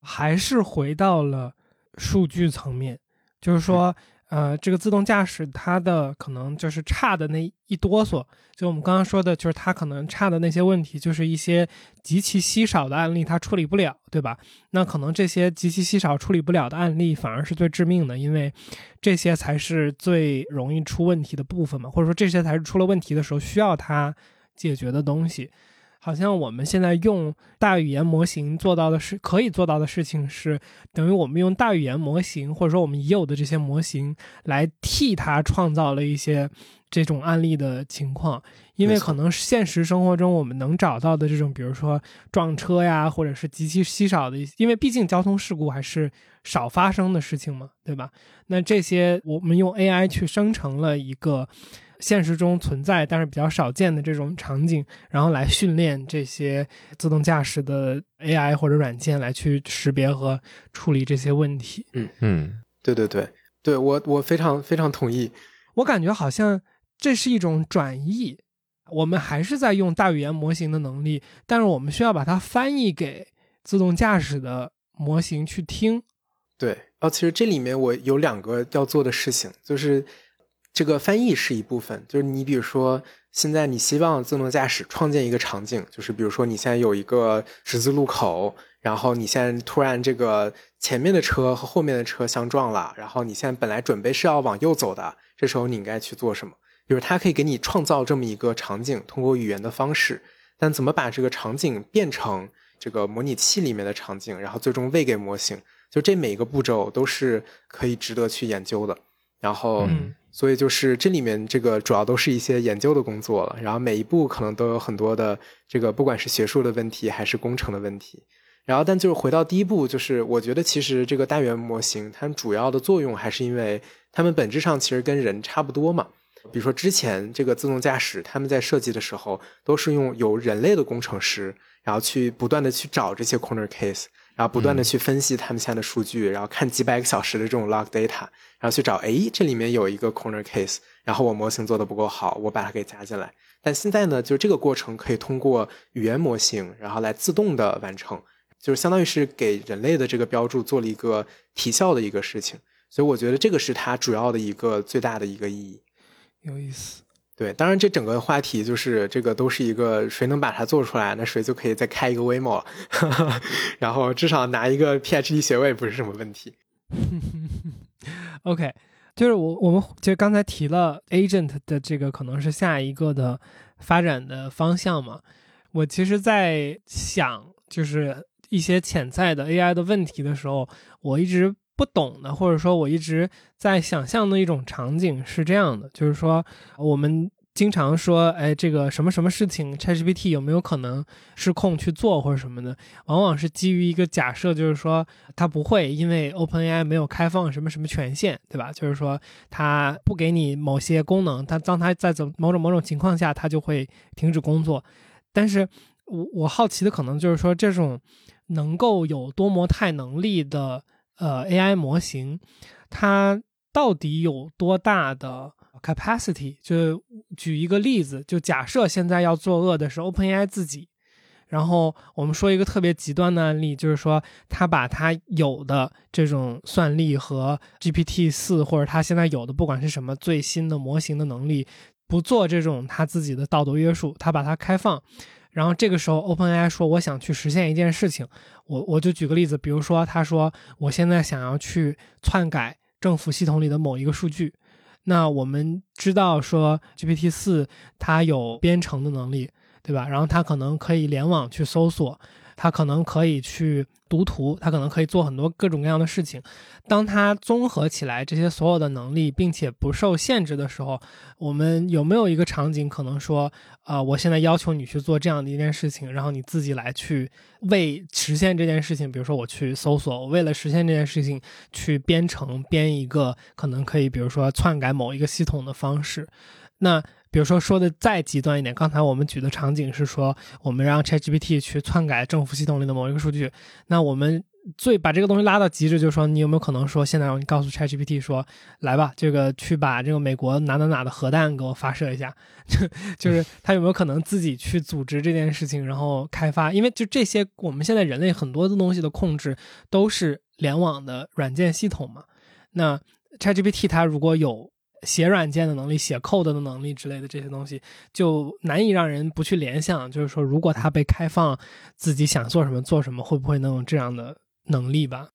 还是回到了数据层面，就是说，呃，这个自动驾驶它的可能就是差的那一哆嗦，就我们刚刚说的，就是它可能差的那些问题，就是一些极其稀少的案例，它处理不了，对吧？那可能这些极其稀少处理不了的案例，反而是最致命的，因为这些才是最容易出问题的部分嘛，或者说这些才是出了问题的时候需要它解决的东西。好像我们现在用大语言模型做到的是可以做到的事情，是等于我们用大语言模型，或者说我们已有的这些模型来替它创造了一些这种案例的情况。因为可能现实生活中我们能找到的这种，比如说撞车呀，或者是极其稀少的，因为毕竟交通事故还是少发生的事情嘛，对吧？那这些我们用 AI 去生成了一个。现实中存在但是比较少见的这种场景，然后来训练这些自动驾驶的 AI 或者软件来去识别和处理这些问题。嗯嗯，对对对对，我我非常非常同意。我感觉好像这是一种转译，我们还是在用大语言模型的能力，但是我们需要把它翻译给自动驾驶的模型去听。对，哦，其实这里面我有两个要做的事情，就是。这个翻译是一部分，就是你比如说，现在你希望自动驾驶创建一个场景，就是比如说你现在有一个十字路口，然后你现在突然这个前面的车和后面的车相撞了，然后你现在本来准备是要往右走的，这时候你应该去做什么？就是它可以给你创造这么一个场景，通过语言的方式，但怎么把这个场景变成这个模拟器里面的场景，然后最终喂给模型，就这每一个步骤都是可以值得去研究的。然后。所以就是这里面这个主要都是一些研究的工作了，然后每一步可能都有很多的这个不管是学术的问题还是工程的问题，然后但就是回到第一步，就是我觉得其实这个大元模型它主要的作用还是因为它们本质上其实跟人差不多嘛，比如说之前这个自动驾驶他们在设计的时候都是用有人类的工程师，然后去不断的去找这些 corner case。然后不断的去分析他们现在的数据，然后看几百个小时的这种 log data，然后去找，哎，这里面有一个 corner case，然后我模型做的不够好，我把它给加进来。但现在呢，就这个过程可以通过语言模型，然后来自动的完成，就是相当于是给人类的这个标注做了一个提效的一个事情。所以我觉得这个是它主要的一个最大的一个意义。有意思。对，当然这整个话题就是这个都是一个谁能把它做出来，那谁就可以再开一个 Waymo，然后至少拿一个 PhD 学位不是什么问题。OK，就是我我们其实刚才提了 Agent 的这个可能是下一个的发展的方向嘛，我其实，在想就是一些潜在的 AI 的问题的时候，我一直。不懂的，或者说我一直在想象的一种场景是这样的，就是说我们经常说，哎，这个什么什么事情，ChatGPT 有没有可能失控去做或者什么的，往往是基于一个假设，就是说它不会，因为 OpenAI 没有开放什么什么权限，对吧？就是说它不给你某些功能，它当它在怎某种某种情况下，它就会停止工作。但是我我好奇的可能就是说，这种能够有多模态能力的。呃，AI 模型它到底有多大的 capacity？就举一个例子，就假设现在要作恶的是 OpenAI 自己，然后我们说一个特别极端的案例，就是说他把他有的这种算力和 GPT 四或者他现在有的不管是什么最新的模型的能力，不做这种他自己的道德约束，他把它开放。然后这个时候，OpenAI 说我想去实现一件事情，我我就举个例子，比如说他说我现在想要去篡改政府系统里的某一个数据，那我们知道说 GPT 四它有编程的能力，对吧？然后它可能可以联网去搜索。它可能可以去读图，它可能可以做很多各种各样的事情。当它综合起来这些所有的能力，并且不受限制的时候，我们有没有一个场景可能说，啊，我现在要求你去做这样的一件事情，然后你自己来去为实现这件事情，比如说我去搜索，我为了实现这件事情去编程编一个可能可以，比如说篡改某一个系统的方式，那。比如说说的再极端一点，刚才我们举的场景是说，我们让 ChatGPT 去篡改政府系统里的某一个数据。那我们最把这个东西拉到极致，就是说，你有没有可能说，现在让你告诉 ChatGPT 说，来吧，这个去把这个美国哪哪哪的核弹给我发射一下？就就是 他有没有可能自己去组织这件事情，然后开发？因为就这些，我们现在人类很多的东西的控制都是联网的软件系统嘛。那 ChatGPT 它如果有写软件的能力、写 code 的能力之类的这些东西，就难以让人不去联想，就是说，如果它被开放，自己想做什么做什么，会不会能有这样的能力吧？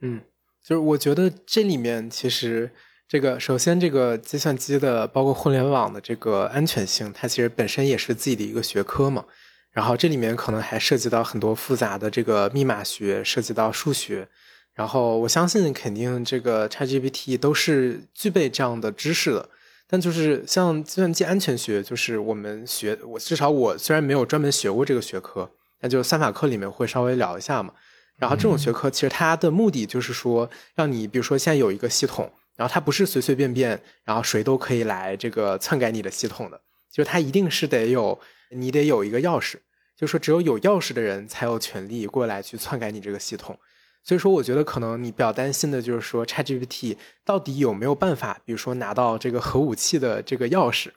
嗯，就是我觉得这里面其实这个首先这个计算机的包括互联网的这个安全性，它其实本身也是自己的一个学科嘛。然后这里面可能还涉及到很多复杂的这个密码学，涉及到数学。然后我相信肯定这个 ChatGPT 都是具备这样的知识的。但就是像计算机安全学，就是我们学我至少我虽然没有专门学过这个学科，那就三法课里面会稍微聊一下嘛。然后这种学科其实它的目的就是说，让你比如说现在有一个系统，然后它不是随随便便，然后谁都可以来这个篡改你的系统的，就是它一定是得有。你得有一个钥匙，就说只有有钥匙的人才有权利过来去篡改你这个系统。所以说，我觉得可能你比较担心的就是说，ChatGPT 到底有没有办法，比如说拿到这个核武器的这个钥匙。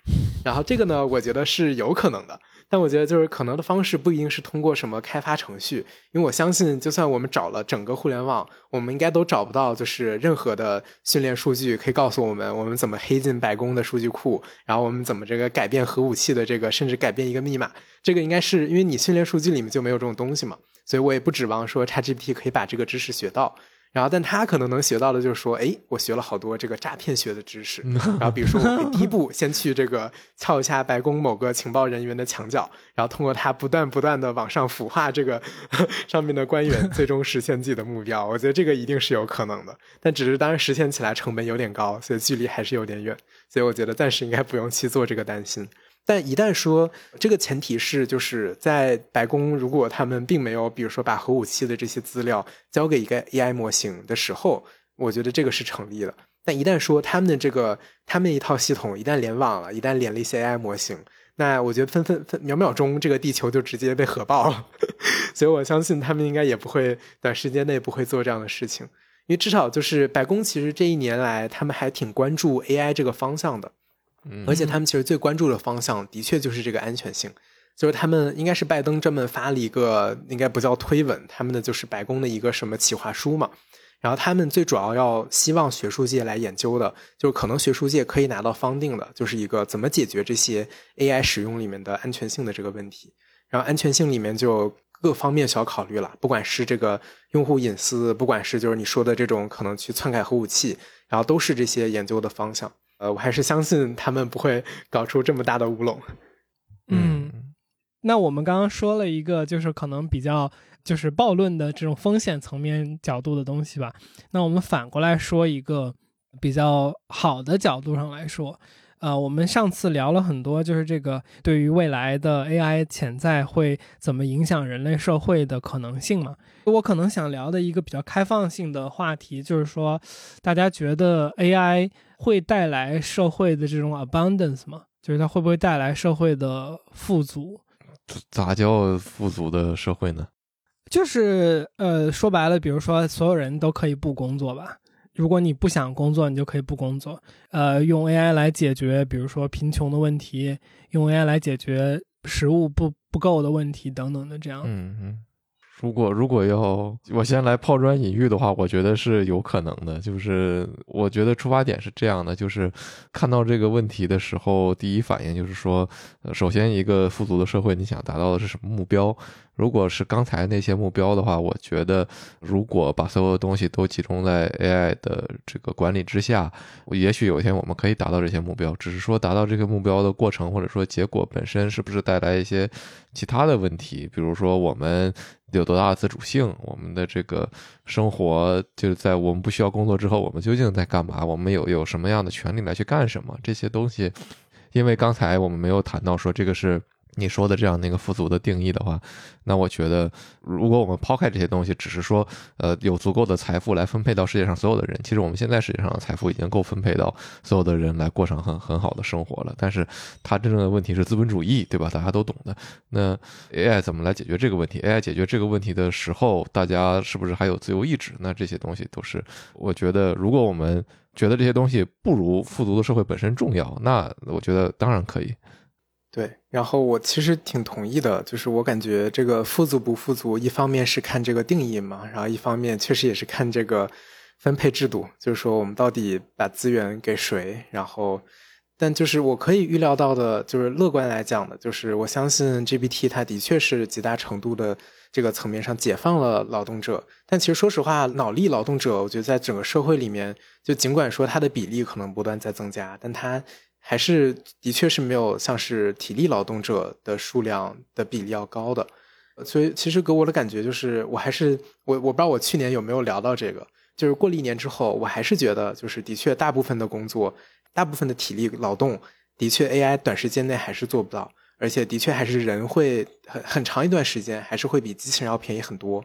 然后这个呢，我觉得是有可能的。但我觉得就是可能的方式不一定是通过什么开发程序，因为我相信，就算我们找了整个互联网，我们应该都找不到就是任何的训练数据可以告诉我们我们怎么黑进白宫的数据库，然后我们怎么这个改变核武器的这个，甚至改变一个密码。这个应该是因为你训练数据里面就没有这种东西嘛，所以我也不指望说 ChatGPT 可以把这个知识学到。然后，但他可能能学到的就是说，哎，我学了好多这个诈骗学的知识。然后，比如说，我第一步先去这个撬一下白宫某个情报人员的墙角，然后通过他不断不断的往上腐化这个 上面的官员，最终实现自己的目标。我觉得这个一定是有可能的，但只是当然实现起来成本有点高，所以距离还是有点远。所以我觉得暂时应该不用去做这个担心。但一旦说这个前提是，就是在白宫，如果他们并没有，比如说把核武器的这些资料交给一个 AI 模型的时候，我觉得这个是成立的。但一旦说他们的这个他们一套系统一旦联网了，一旦连了一些 AI 模型，那我觉得分分分秒秒钟，这个地球就直接被核爆了。所以我相信他们应该也不会短时间内不会做这样的事情，因为至少就是白宫其实这一年来他们还挺关注 AI 这个方向的。而且他们其实最关注的方向，的确就是这个安全性。就是他们应该是拜登专门发了一个，应该不叫推文，他们的就是白宫的一个什么企划书嘛。然后他们最主要要希望学术界来研究的，就是可能学术界可以拿到方定的，就是一个怎么解决这些 AI 使用里面的安全性的这个问题。然后安全性里面就各方面需要考虑了，不管是这个用户隐私，不管是就是你说的这种可能去篡改核武器，然后都是这些研究的方向。呃，我还是相信他们不会搞出这么大的乌龙。嗯，那我们刚刚说了一个，就是可能比较就是暴论的这种风险层面角度的东西吧。那我们反过来说一个比较好的角度上来说，呃，我们上次聊了很多，就是这个对于未来的 AI 潜在会怎么影响人类社会的可能性嘛。我可能想聊的一个比较开放性的话题，就是说，大家觉得 AI 会带来社会的这种 abundance 吗？就是它会不会带来社会的富足？咋叫富足的社会呢？就是呃，说白了，比如说所有人都可以不工作吧。如果你不想工作，你就可以不工作。呃，用 AI 来解决，比如说贫穷的问题，用 AI 来解决食物不不够的问题等等的这样。嗯嗯。如果如果要我先来抛砖引玉的话，我觉得是有可能的。就是我觉得出发点是这样的，就是看到这个问题的时候，第一反应就是说，首先一个富足的社会，你想达到的是什么目标？如果是刚才那些目标的话，我觉得如果把所有的东西都集中在 AI 的这个管理之下，也许有一天我们可以达到这些目标。只是说达到这个目标的过程或者说结果本身是不是带来一些其他的问题？比如说我们有多大的自主性？我们的这个生活就是在我们不需要工作之后，我们究竟在干嘛？我们有有什么样的权利来去干什么？这些东西，因为刚才我们没有谈到说这个是。你说的这样的一个富足的定义的话，那我觉得，如果我们抛开这些东西，只是说，呃，有足够的财富来分配到世界上所有的人，其实我们现在世界上的财富已经够分配到所有的人来过上很很好的生活了。但是，它真正的问题是资本主义，对吧？大家都懂的。那 AI 怎么来解决这个问题？AI 解决这个问题的时候，大家是不是还有自由意志？那这些东西都是，我觉得，如果我们觉得这些东西不如富足的社会本身重要，那我觉得当然可以。对，然后我其实挺同意的，就是我感觉这个富足不富足，一方面是看这个定义嘛，然后一方面确实也是看这个分配制度，就是说我们到底把资源给谁，然后。但就是我可以预料到的，就是乐观来讲的，就是我相信 GPT 它的确是极大程度的这个层面上解放了劳动者。但其实说实话，脑力劳动者，我觉得在整个社会里面，就尽管说它的比例可能不断在增加，但它还是的确是没有像是体力劳动者的数量的比例要高的。所以其实给我的感觉就是，我还是我我不知道我去年有没有聊到这个，就是过了一年之后，我还是觉得就是的确大部分的工作。大部分的体力劳动的确，AI 短时间内还是做不到，而且的确还是人会很很长一段时间还是会比机器人要便宜很多。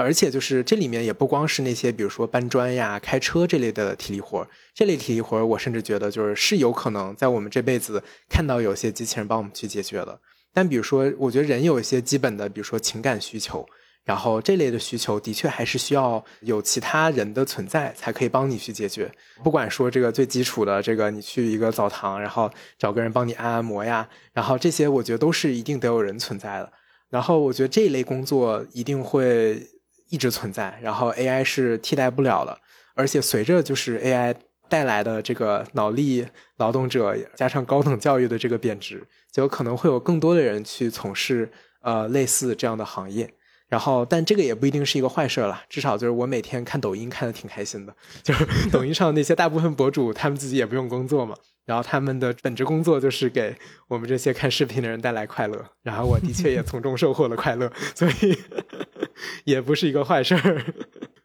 而且就是这里面也不光是那些比如说搬砖呀、开车这类的体力活这类体力活我甚至觉得就是是有可能在我们这辈子看到有些机器人帮我们去解决的。但比如说，我觉得人有一些基本的，比如说情感需求。然后这类的需求的确还是需要有其他人的存在才可以帮你去解决。不管说这个最基础的这个，你去一个澡堂，然后找个人帮你按按摩呀，然后这些我觉得都是一定得有人存在的。然后我觉得这一类工作一定会一直存在，然后 AI 是替代不了的。而且随着就是 AI 带来的这个脑力劳动者加上高等教育的这个贬值，就可能会有更多的人去从事呃类似这样的行业。然后，但这个也不一定是一个坏事了。至少就是我每天看抖音看的挺开心的，就是抖音上那些大部分博主，他们自己也不用工作嘛。然后他们的本职工作就是给我们这些看视频的人带来快乐。然后我的确也从中收获了快乐，所以 也不是一个坏事儿。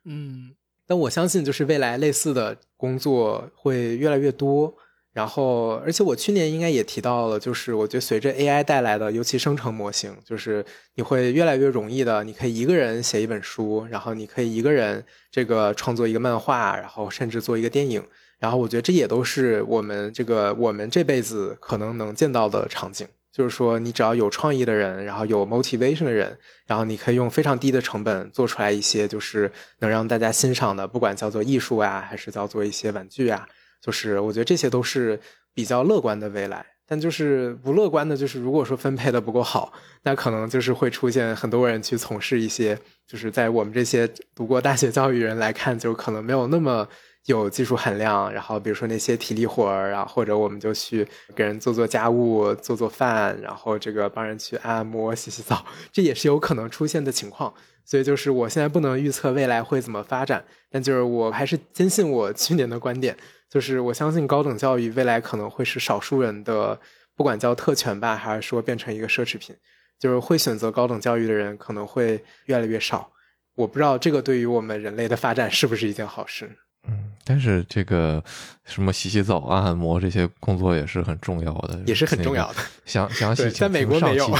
嗯，但我相信就是未来类似的工作会越来越多。然后，而且我去年应该也提到了，就是我觉得随着 AI 带来的，尤其生成模型，就是你会越来越容易的，你可以一个人写一本书，然后你可以一个人这个创作一个漫画，然后甚至做一个电影。然后我觉得这也都是我们这个我们这辈子可能能见到的场景，就是说你只要有创意的人，然后有 motivation 的人，然后你可以用非常低的成本做出来一些就是能让大家欣赏的，不管叫做艺术啊，还是叫做一些玩具啊。就是我觉得这些都是比较乐观的未来，但就是不乐观的，就是如果说分配的不够好，那可能就是会出现很多人去从事一些，就是在我们这些读过大学教育人来看，就可能没有那么有技术含量。然后比如说那些体力活儿啊，或者我们就去给人做做家务、做做饭，然后这个帮人去按摩、洗洗澡，这也是有可能出现的情况。所以就是我现在不能预测未来会怎么发展，但就是我还是坚信我去年的观点。就是我相信高等教育未来可能会是少数人的，不管叫特权吧，还是说变成一个奢侈品，就是会选择高等教育的人可能会越来越少。我不知道这个对于我们人类的发展是不是一件好事。嗯，但是这个什么洗洗澡、按按摩这些工作也是很重要的，也是很重要的。详详细在美国没有。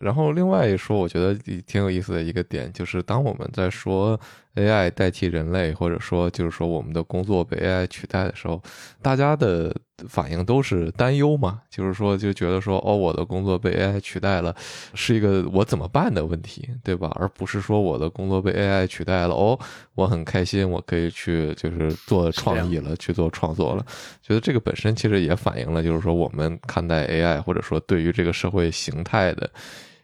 然后另外一说，我觉得挺有意思的一个点，就是当我们在说 AI 代替人类，或者说就是说我们的工作被 AI 取代的时候，大家的反应都是担忧嘛，就是说就觉得说哦，我的工作被 AI 取代了，是一个我怎么办的问题，对吧？而不是说我的工作被 AI 取代了，哦，我很开心，我可以去就是做创意了，去做创作了。觉得这个本身其实也反映了，就是说我们看待 AI，或者说对于这个社会形态的。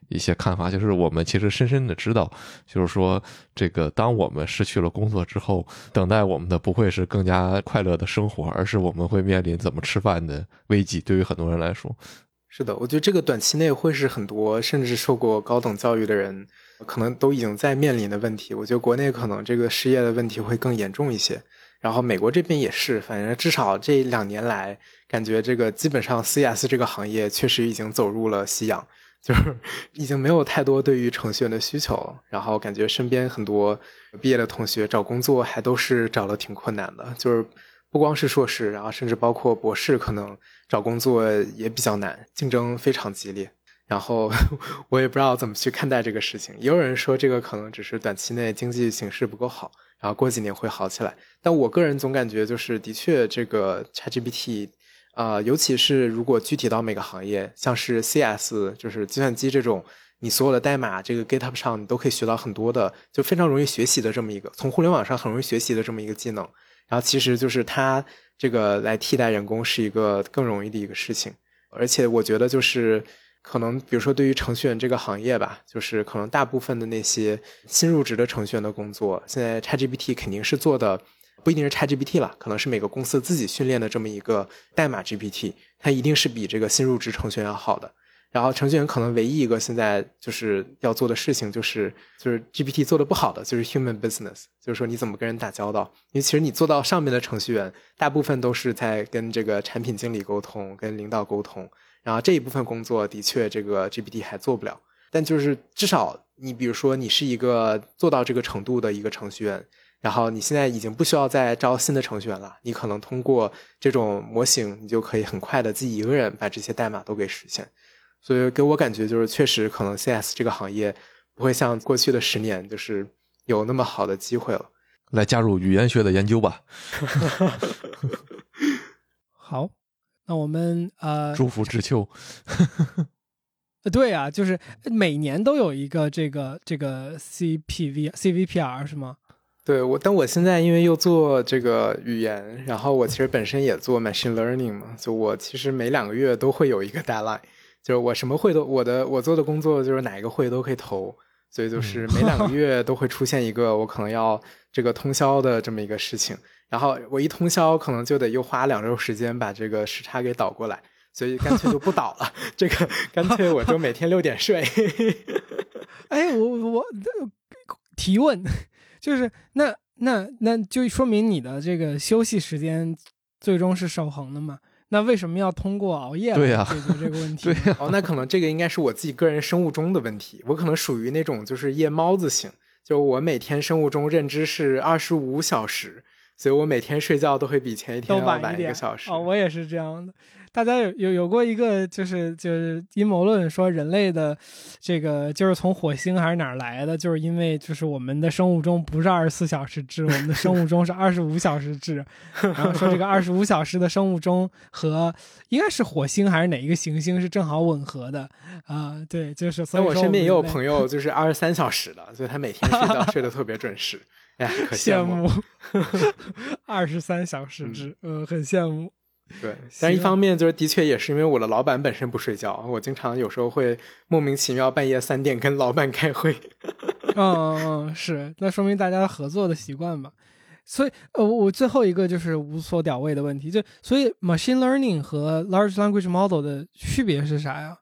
一些看法，就是我们其实深深的知道，就是说，这个当我们失去了工作之后，等待我们的不会是更加快乐的生活，而是我们会面临怎么吃饭的危机。对于很多人来说，是的，我觉得这个短期内会是很多甚至受过高等教育的人可能都已经在面临的问题。我觉得国内可能这个失业的问题会更严重一些，然后美国这边也是，反正至少这两年来，感觉这个基本上 CS 这个行业确实已经走入了夕阳。就是已经没有太多对于程序员的需求，然后感觉身边很多毕业的同学找工作还都是找的挺困难的，就是不光是硕士，然后甚至包括博士，可能找工作也比较难，竞争非常激烈。然后 我也不知道怎么去看待这个事情。也有人说这个可能只是短期内经济形势不够好，然后过几年会好起来。但我个人总感觉就是，的确这个 ChatGPT。啊，尤其是如果具体到每个行业，像是 CS，就是计算机这种，你所有的代码，这个 GitHub 上你都可以学到很多的，就非常容易学习的这么一个，从互联网上很容易学习的这么一个技能。然后其实就是它这个来替代人工是一个更容易的一个事情，而且我觉得就是可能比如说对于程序员这个行业吧，就是可能大部分的那些新入职的程序员的工作，现在 ChatGPT 肯定是做的不一定是 ChatGPT 了，可能是每个公司自己训练的这么一个代码 GPT，它一定是比这个新入职程序员要好的。然后程序员可能唯一一个现在就是要做的事情，就是就是 GPT 做的不好的，就是 human business，就是说你怎么跟人打交道。因为其实你做到上面的程序员，大部分都是在跟这个产品经理沟通、跟领导沟通。然后这一部分工作的确这个 GPT 还做不了，但就是至少你比如说你是一个做到这个程度的一个程序员，然后你现在已经不需要再招新的程序员了，你可能通过这种模型，你就可以很快的自己一个人把这些代码都给实现。所以给我感觉就是，确实可能 CS 这个行业不会像过去的十年，就是有那么好的机会了。来加入语言学的研究吧。好，那我们呃，祝福知秋。对啊，就是每年都有一个这个这个 CPV CVPR 是吗？对我，但我现在因为又做这个语言，然后我其实本身也做 machine learning 嘛，就我其实每两个月都会有一个 deadline。就是我什么会都我的我做的工作就是哪一个会都可以投，所以就是 每两个月都会出现一个我可能要这个通宵的这么一个事情，然后我一通宵可能就得又花两周时间把这个时差给倒过来，所以干脆就不倒了，这个干脆我就每天六点睡。哎，我我提问就是那那那就说明你的这个休息时间最终是守恒的嘛？那为什么要通过熬夜来解决这个问 题？对哦，那可能这个应该是我自己个人生物钟的问题。我可能属于那种就是夜猫子型，就我每天生物钟认知是二十五小时，所以我每天睡觉都会比前一天要晚一个小时。哦，我也是这样的。大家有有有过一个就是就是阴谋论说人类的这个就是从火星还是哪儿来的，就是因为就是我们的生物钟不是二十四小时制，我们的生物钟是二十五小时制，然后说这个二十五小时的生物钟和应该是火星还是哪一个行星是正好吻合的啊？对，就是所以我身边也有朋友就是二十三小时的，所以他每天睡觉睡得特别准时，哎羡慕，二十三小时制，嗯，很羡慕。对，但是一方面就是的确也是因为我的老板本身不睡觉，我经常有时候会莫名其妙半夜三点跟老板开会。嗯嗯嗯，是，那说明大家合作的习惯吧。所以呃，我最后一个就是无所屌位的问题，就所以 machine learning 和 large language model 的区别是啥呀？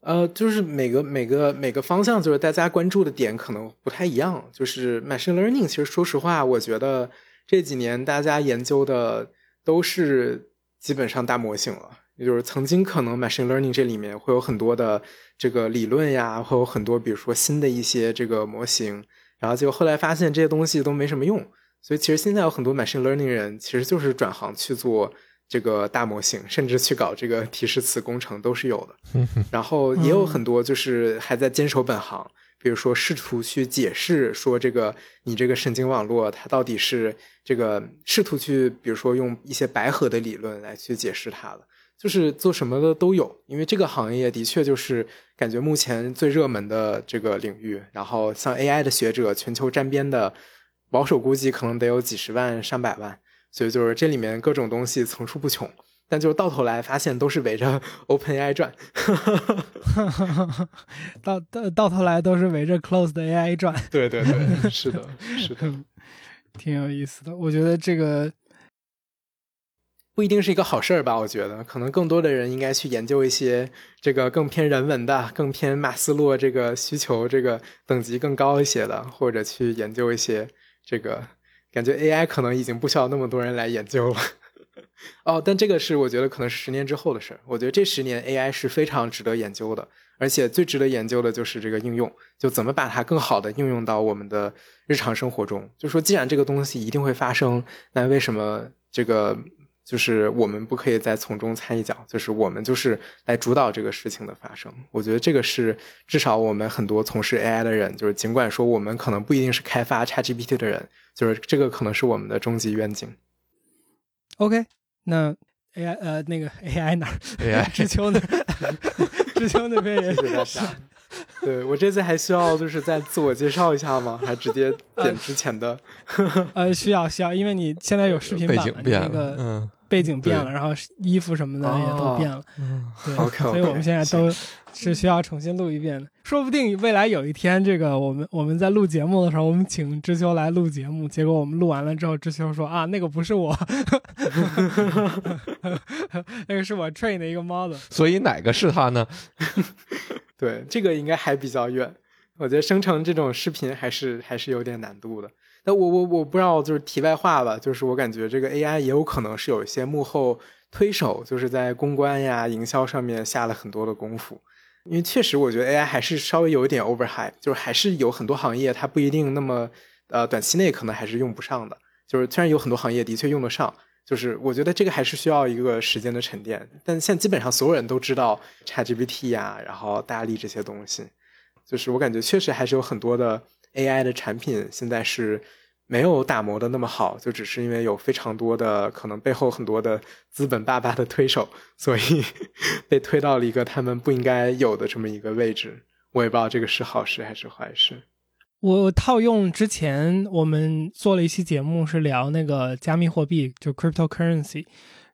呃，就是每个每个每个方向就是大家关注的点可能不太一样。就是 machine learning，其实说实话，我觉得这几年大家研究的都是。基本上大模型了，也就是曾经可能 machine learning 这里面会有很多的这个理论呀，会有很多比如说新的一些这个模型，然后结果后来发现这些东西都没什么用，所以其实现在有很多 machine learning 人其实就是转行去做这个大模型，甚至去搞这个提示词工程都是有的，然后也有很多就是还在坚守本行。比如说，试图去解释说这个你这个神经网络它到底是这个，试图去比如说用一些白盒的理论来去解释它了，就是做什么的都有。因为这个行业的确就是感觉目前最热门的这个领域。然后像 AI 的学者，全球沾边的保守估计可能得有几十万上百万，所以就是这里面各种东西层出不穷。但就到头来发现都是围着 OpenAI 转，到到到头来都是围着 Closed AI 转。对对对，是的，是的，挺有意思的。我觉得这个不一定是一个好事儿吧？我觉得可能更多的人应该去研究一些这个更偏人文的、更偏马斯洛这个需求这个等级更高一些的，或者去研究一些这个感觉 AI 可能已经不需要那么多人来研究了。哦，但这个是我觉得可能是十年之后的事儿。我觉得这十年 AI 是非常值得研究的，而且最值得研究的就是这个应用，就怎么把它更好的应用到我们的日常生活中。就说既然这个东西一定会发生，那为什么这个就是我们不可以再从中参一脚？就是我们就是来主导这个事情的发生。我觉得这个是至少我们很多从事 AI 的人，就是尽管说我们可能不一定是开发 ChatGPT 的人，就是这个可能是我们的终极愿景。OK，那 AI 呃那个 AI 哪儿？AI 知秋那 知秋那边也是。对我这次还需要就是再自我介绍一下吗？还直接点之前的？呃，需要需要，因为你现在有视频版了，那个嗯背景变了，然后衣服什么的也都变了。对，所以我们现在都是需要重新录一遍的。说不定未来有一天，这个我们我们在录节目的时候，我们请知秋来录节目，结果我们录完了之后，知秋说啊，那个不是我，那个是我 train 的一个 model。所以哪个是他呢？对，这个应该还比较远。我觉得生成这种视频还是还是有点难度的。那我我我不知道，就是题外话吧，就是我感觉这个 AI 也有可能是有一些幕后推手，就是在公关呀、营销上面下了很多的功夫。因为确实，我觉得 AI 还是稍微有一点 overhype，就是还是有很多行业它不一定那么呃短期内可能还是用不上的。就是虽然有很多行业的确用得上，就是我觉得这个还是需要一个时间的沉淀。但现在基本上所有人都知道 ChatGPT 呀，然后大力这些东西。就是我感觉确实还是有很多的 AI 的产品现在是没有打磨的那么好，就只是因为有非常多的可能背后很多的资本爸爸的推手，所以 被推到了一个他们不应该有的这么一个位置。我也不知道这个是好事还是坏事。我套用之前我们做了一期节目，是聊那个加密货币，就 cryptocurrency，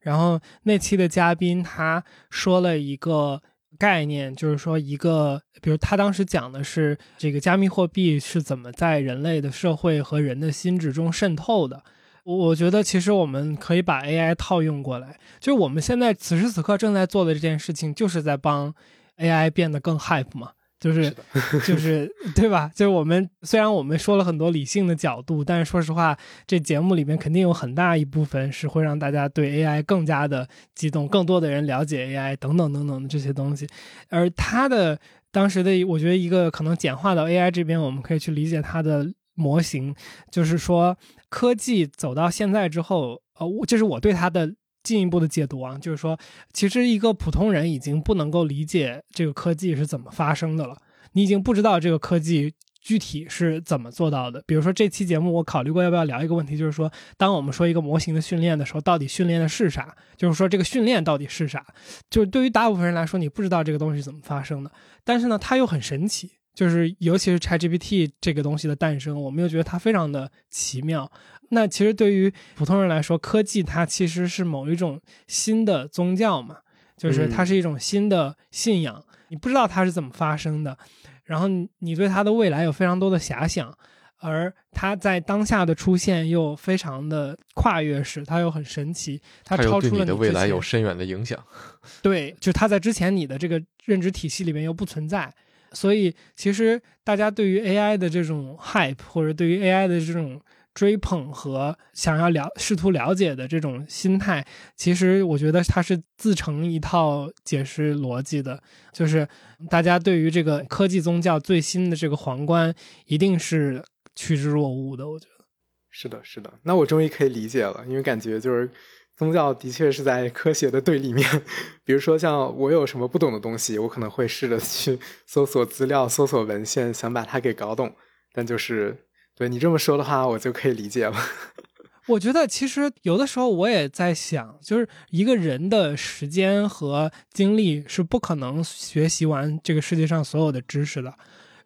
然后那期的嘉宾他说了一个。概念就是说，一个，比如他当时讲的是这个加密货币是怎么在人类的社会和人的心智中渗透的。我我觉得其实我们可以把 AI 套用过来，就是我们现在此时此刻正在做的这件事情，就是在帮 AI 变得更 hype 嘛。就是 就是对吧？就是我们虽然我们说了很多理性的角度，但是说实话，这节目里面肯定有很大一部分是会让大家对 AI 更加的激动，更多的人了解 AI 等等等等的这些东西。而他的当时的，我觉得一个可能简化到 AI 这边，我们可以去理解它的模型，就是说科技走到现在之后，呃，这是我对它的。进一步的解读啊，就是说，其实一个普通人已经不能够理解这个科技是怎么发生的了。你已经不知道这个科技具体是怎么做到的。比如说，这期节目我考虑过要不要聊一个问题，就是说，当我们说一个模型的训练的时候，到底训练的是啥？就是说，这个训练到底是啥？就是对于大部分人来说，你不知道这个东西怎么发生的。但是呢，它又很神奇，就是尤其是 ChatGPT 这个东西的诞生，我们又觉得它非常的奇妙。那其实对于普通人来说，科技它其实是某一种新的宗教嘛，就是它是一种新的信仰。你不知道它是怎么发生的，然后你对它的未来有非常多的遐想，而它在当下的出现又非常的跨越式，它又很神奇，它超出了你的未来有深远的影响。对，就它在之前你的这个认知体系里面又不存在，所以其实大家对于 AI 的这种 hype 或者对于 AI 的这种。追捧和想要了试图了解的这种心态，其实我觉得它是自成一套解释逻辑的。就是大家对于这个科技宗教最新的这个皇冠，一定是趋之若鹜的。我觉得是的，是的。那我终于可以理解了，因为感觉就是宗教的确是在科学的对立面。比如说，像我有什么不懂的东西，我可能会试着去搜索资料、搜索文献，想把它给搞懂，但就是。对你这么说的话，我就可以理解了。我觉得其实有的时候我也在想，就是一个人的时间和精力是不可能学习完这个世界上所有的知识的。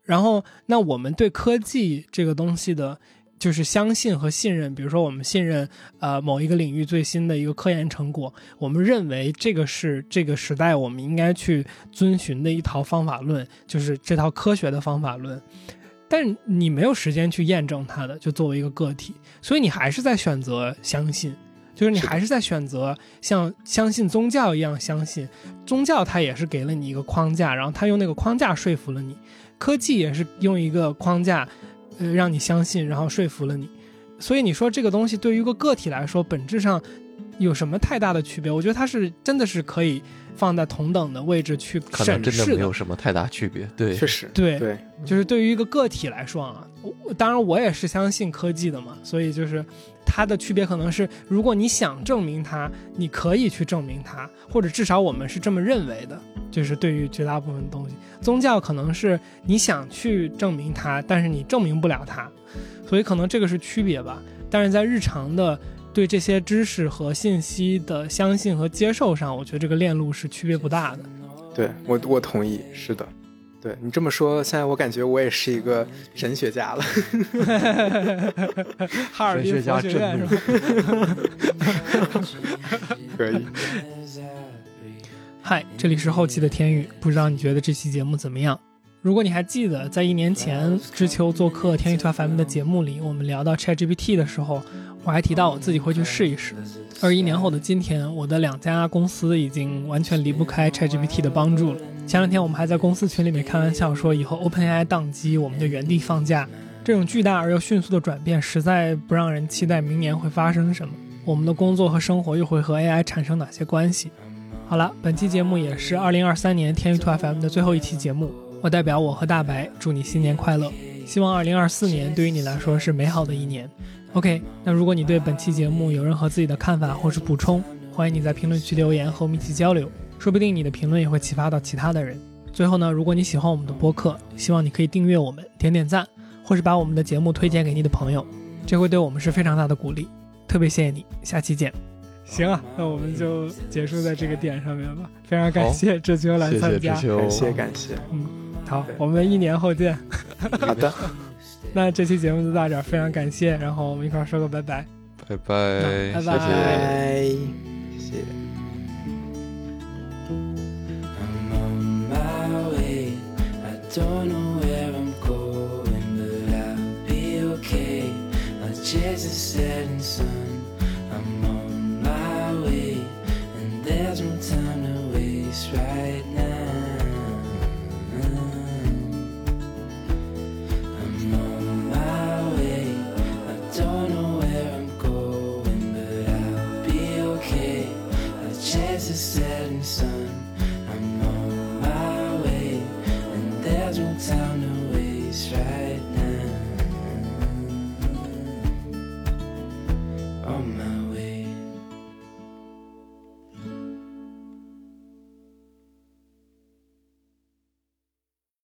然后，那我们对科技这个东西的，就是相信和信任。比如说，我们信任呃某一个领域最新的一个科研成果，我们认为这个是这个时代我们应该去遵循的一套方法论，就是这套科学的方法论。但你没有时间去验证它的，就作为一个个体，所以你还是在选择相信，就是你还是在选择像相信宗教一样相信宗教，它也是给了你一个框架，然后它用那个框架说服了你；科技也是用一个框架，呃，让你相信，然后说服了你。所以你说这个东西对于一个个体来说，本质上有什么太大的区别？我觉得它是真的是可以。放在同等的位置去审视，真的没有什么太大区别。对，确实，对对，就是对于一个个体来说啊，当然我也是相信科技的嘛，所以就是它的区别可能是，如果你想证明它，你可以去证明它，或者至少我们是这么认为的。就是对于绝大部分东西，宗教可能是你想去证明它，但是你证明不了它，所以可能这个是区别吧。但是在日常的。对这些知识和信息的相信和接受上，我觉得这个链路是区别不大的。对我，我同意，是的。对你这么说，现在我感觉我也是一个神学家了。哈尔滨佛学院是吧？可以。嗨，这里是后期的天宇，不知道你觉得这期节目怎么样？如果你还记得，在一年前知秋做客天宇团 FM 的节目里，我们聊到 ChatGPT 的时候，我还提到我自己会去试一试。二一年后的今天，我的两家公司已经完全离不开 ChatGPT 的帮助了。前两天我们还在公司群里面开玩笑说，以后 OpenAI 宕机，我们就原地放假。这种巨大而又迅速的转变，实在不让人期待明年会发生什么。我们的工作和生活又会和 AI 产生哪些关系？好了，本期节目也是2023年天娱兔 FM 的最后一期节目。我代表我和大白祝你新年快乐，希望二零二四年对于你来说是美好的一年。OK，那如果你对本期节目有任何自己的看法或是补充，欢迎你在评论区留言和我们一起交流，说不定你的评论也会启发到其他的人。最后呢，如果你喜欢我们的播客，希望你可以订阅我们，点点赞，或是把我们的节目推荐给你的朋友，这会对我们是非常大的鼓励。特别谢谢你，下期见。行啊，那我们就结束在这个点上面吧。非常感谢志秋来参加，感谢感谢，嗯。好，我们一年后见。好的，那这期节目就到这儿，非常感谢，然后我们一块儿说个拜拜，拜拜，拜拜，谢谢。setting sun. the setting sun. I'm on my way, and there's no time to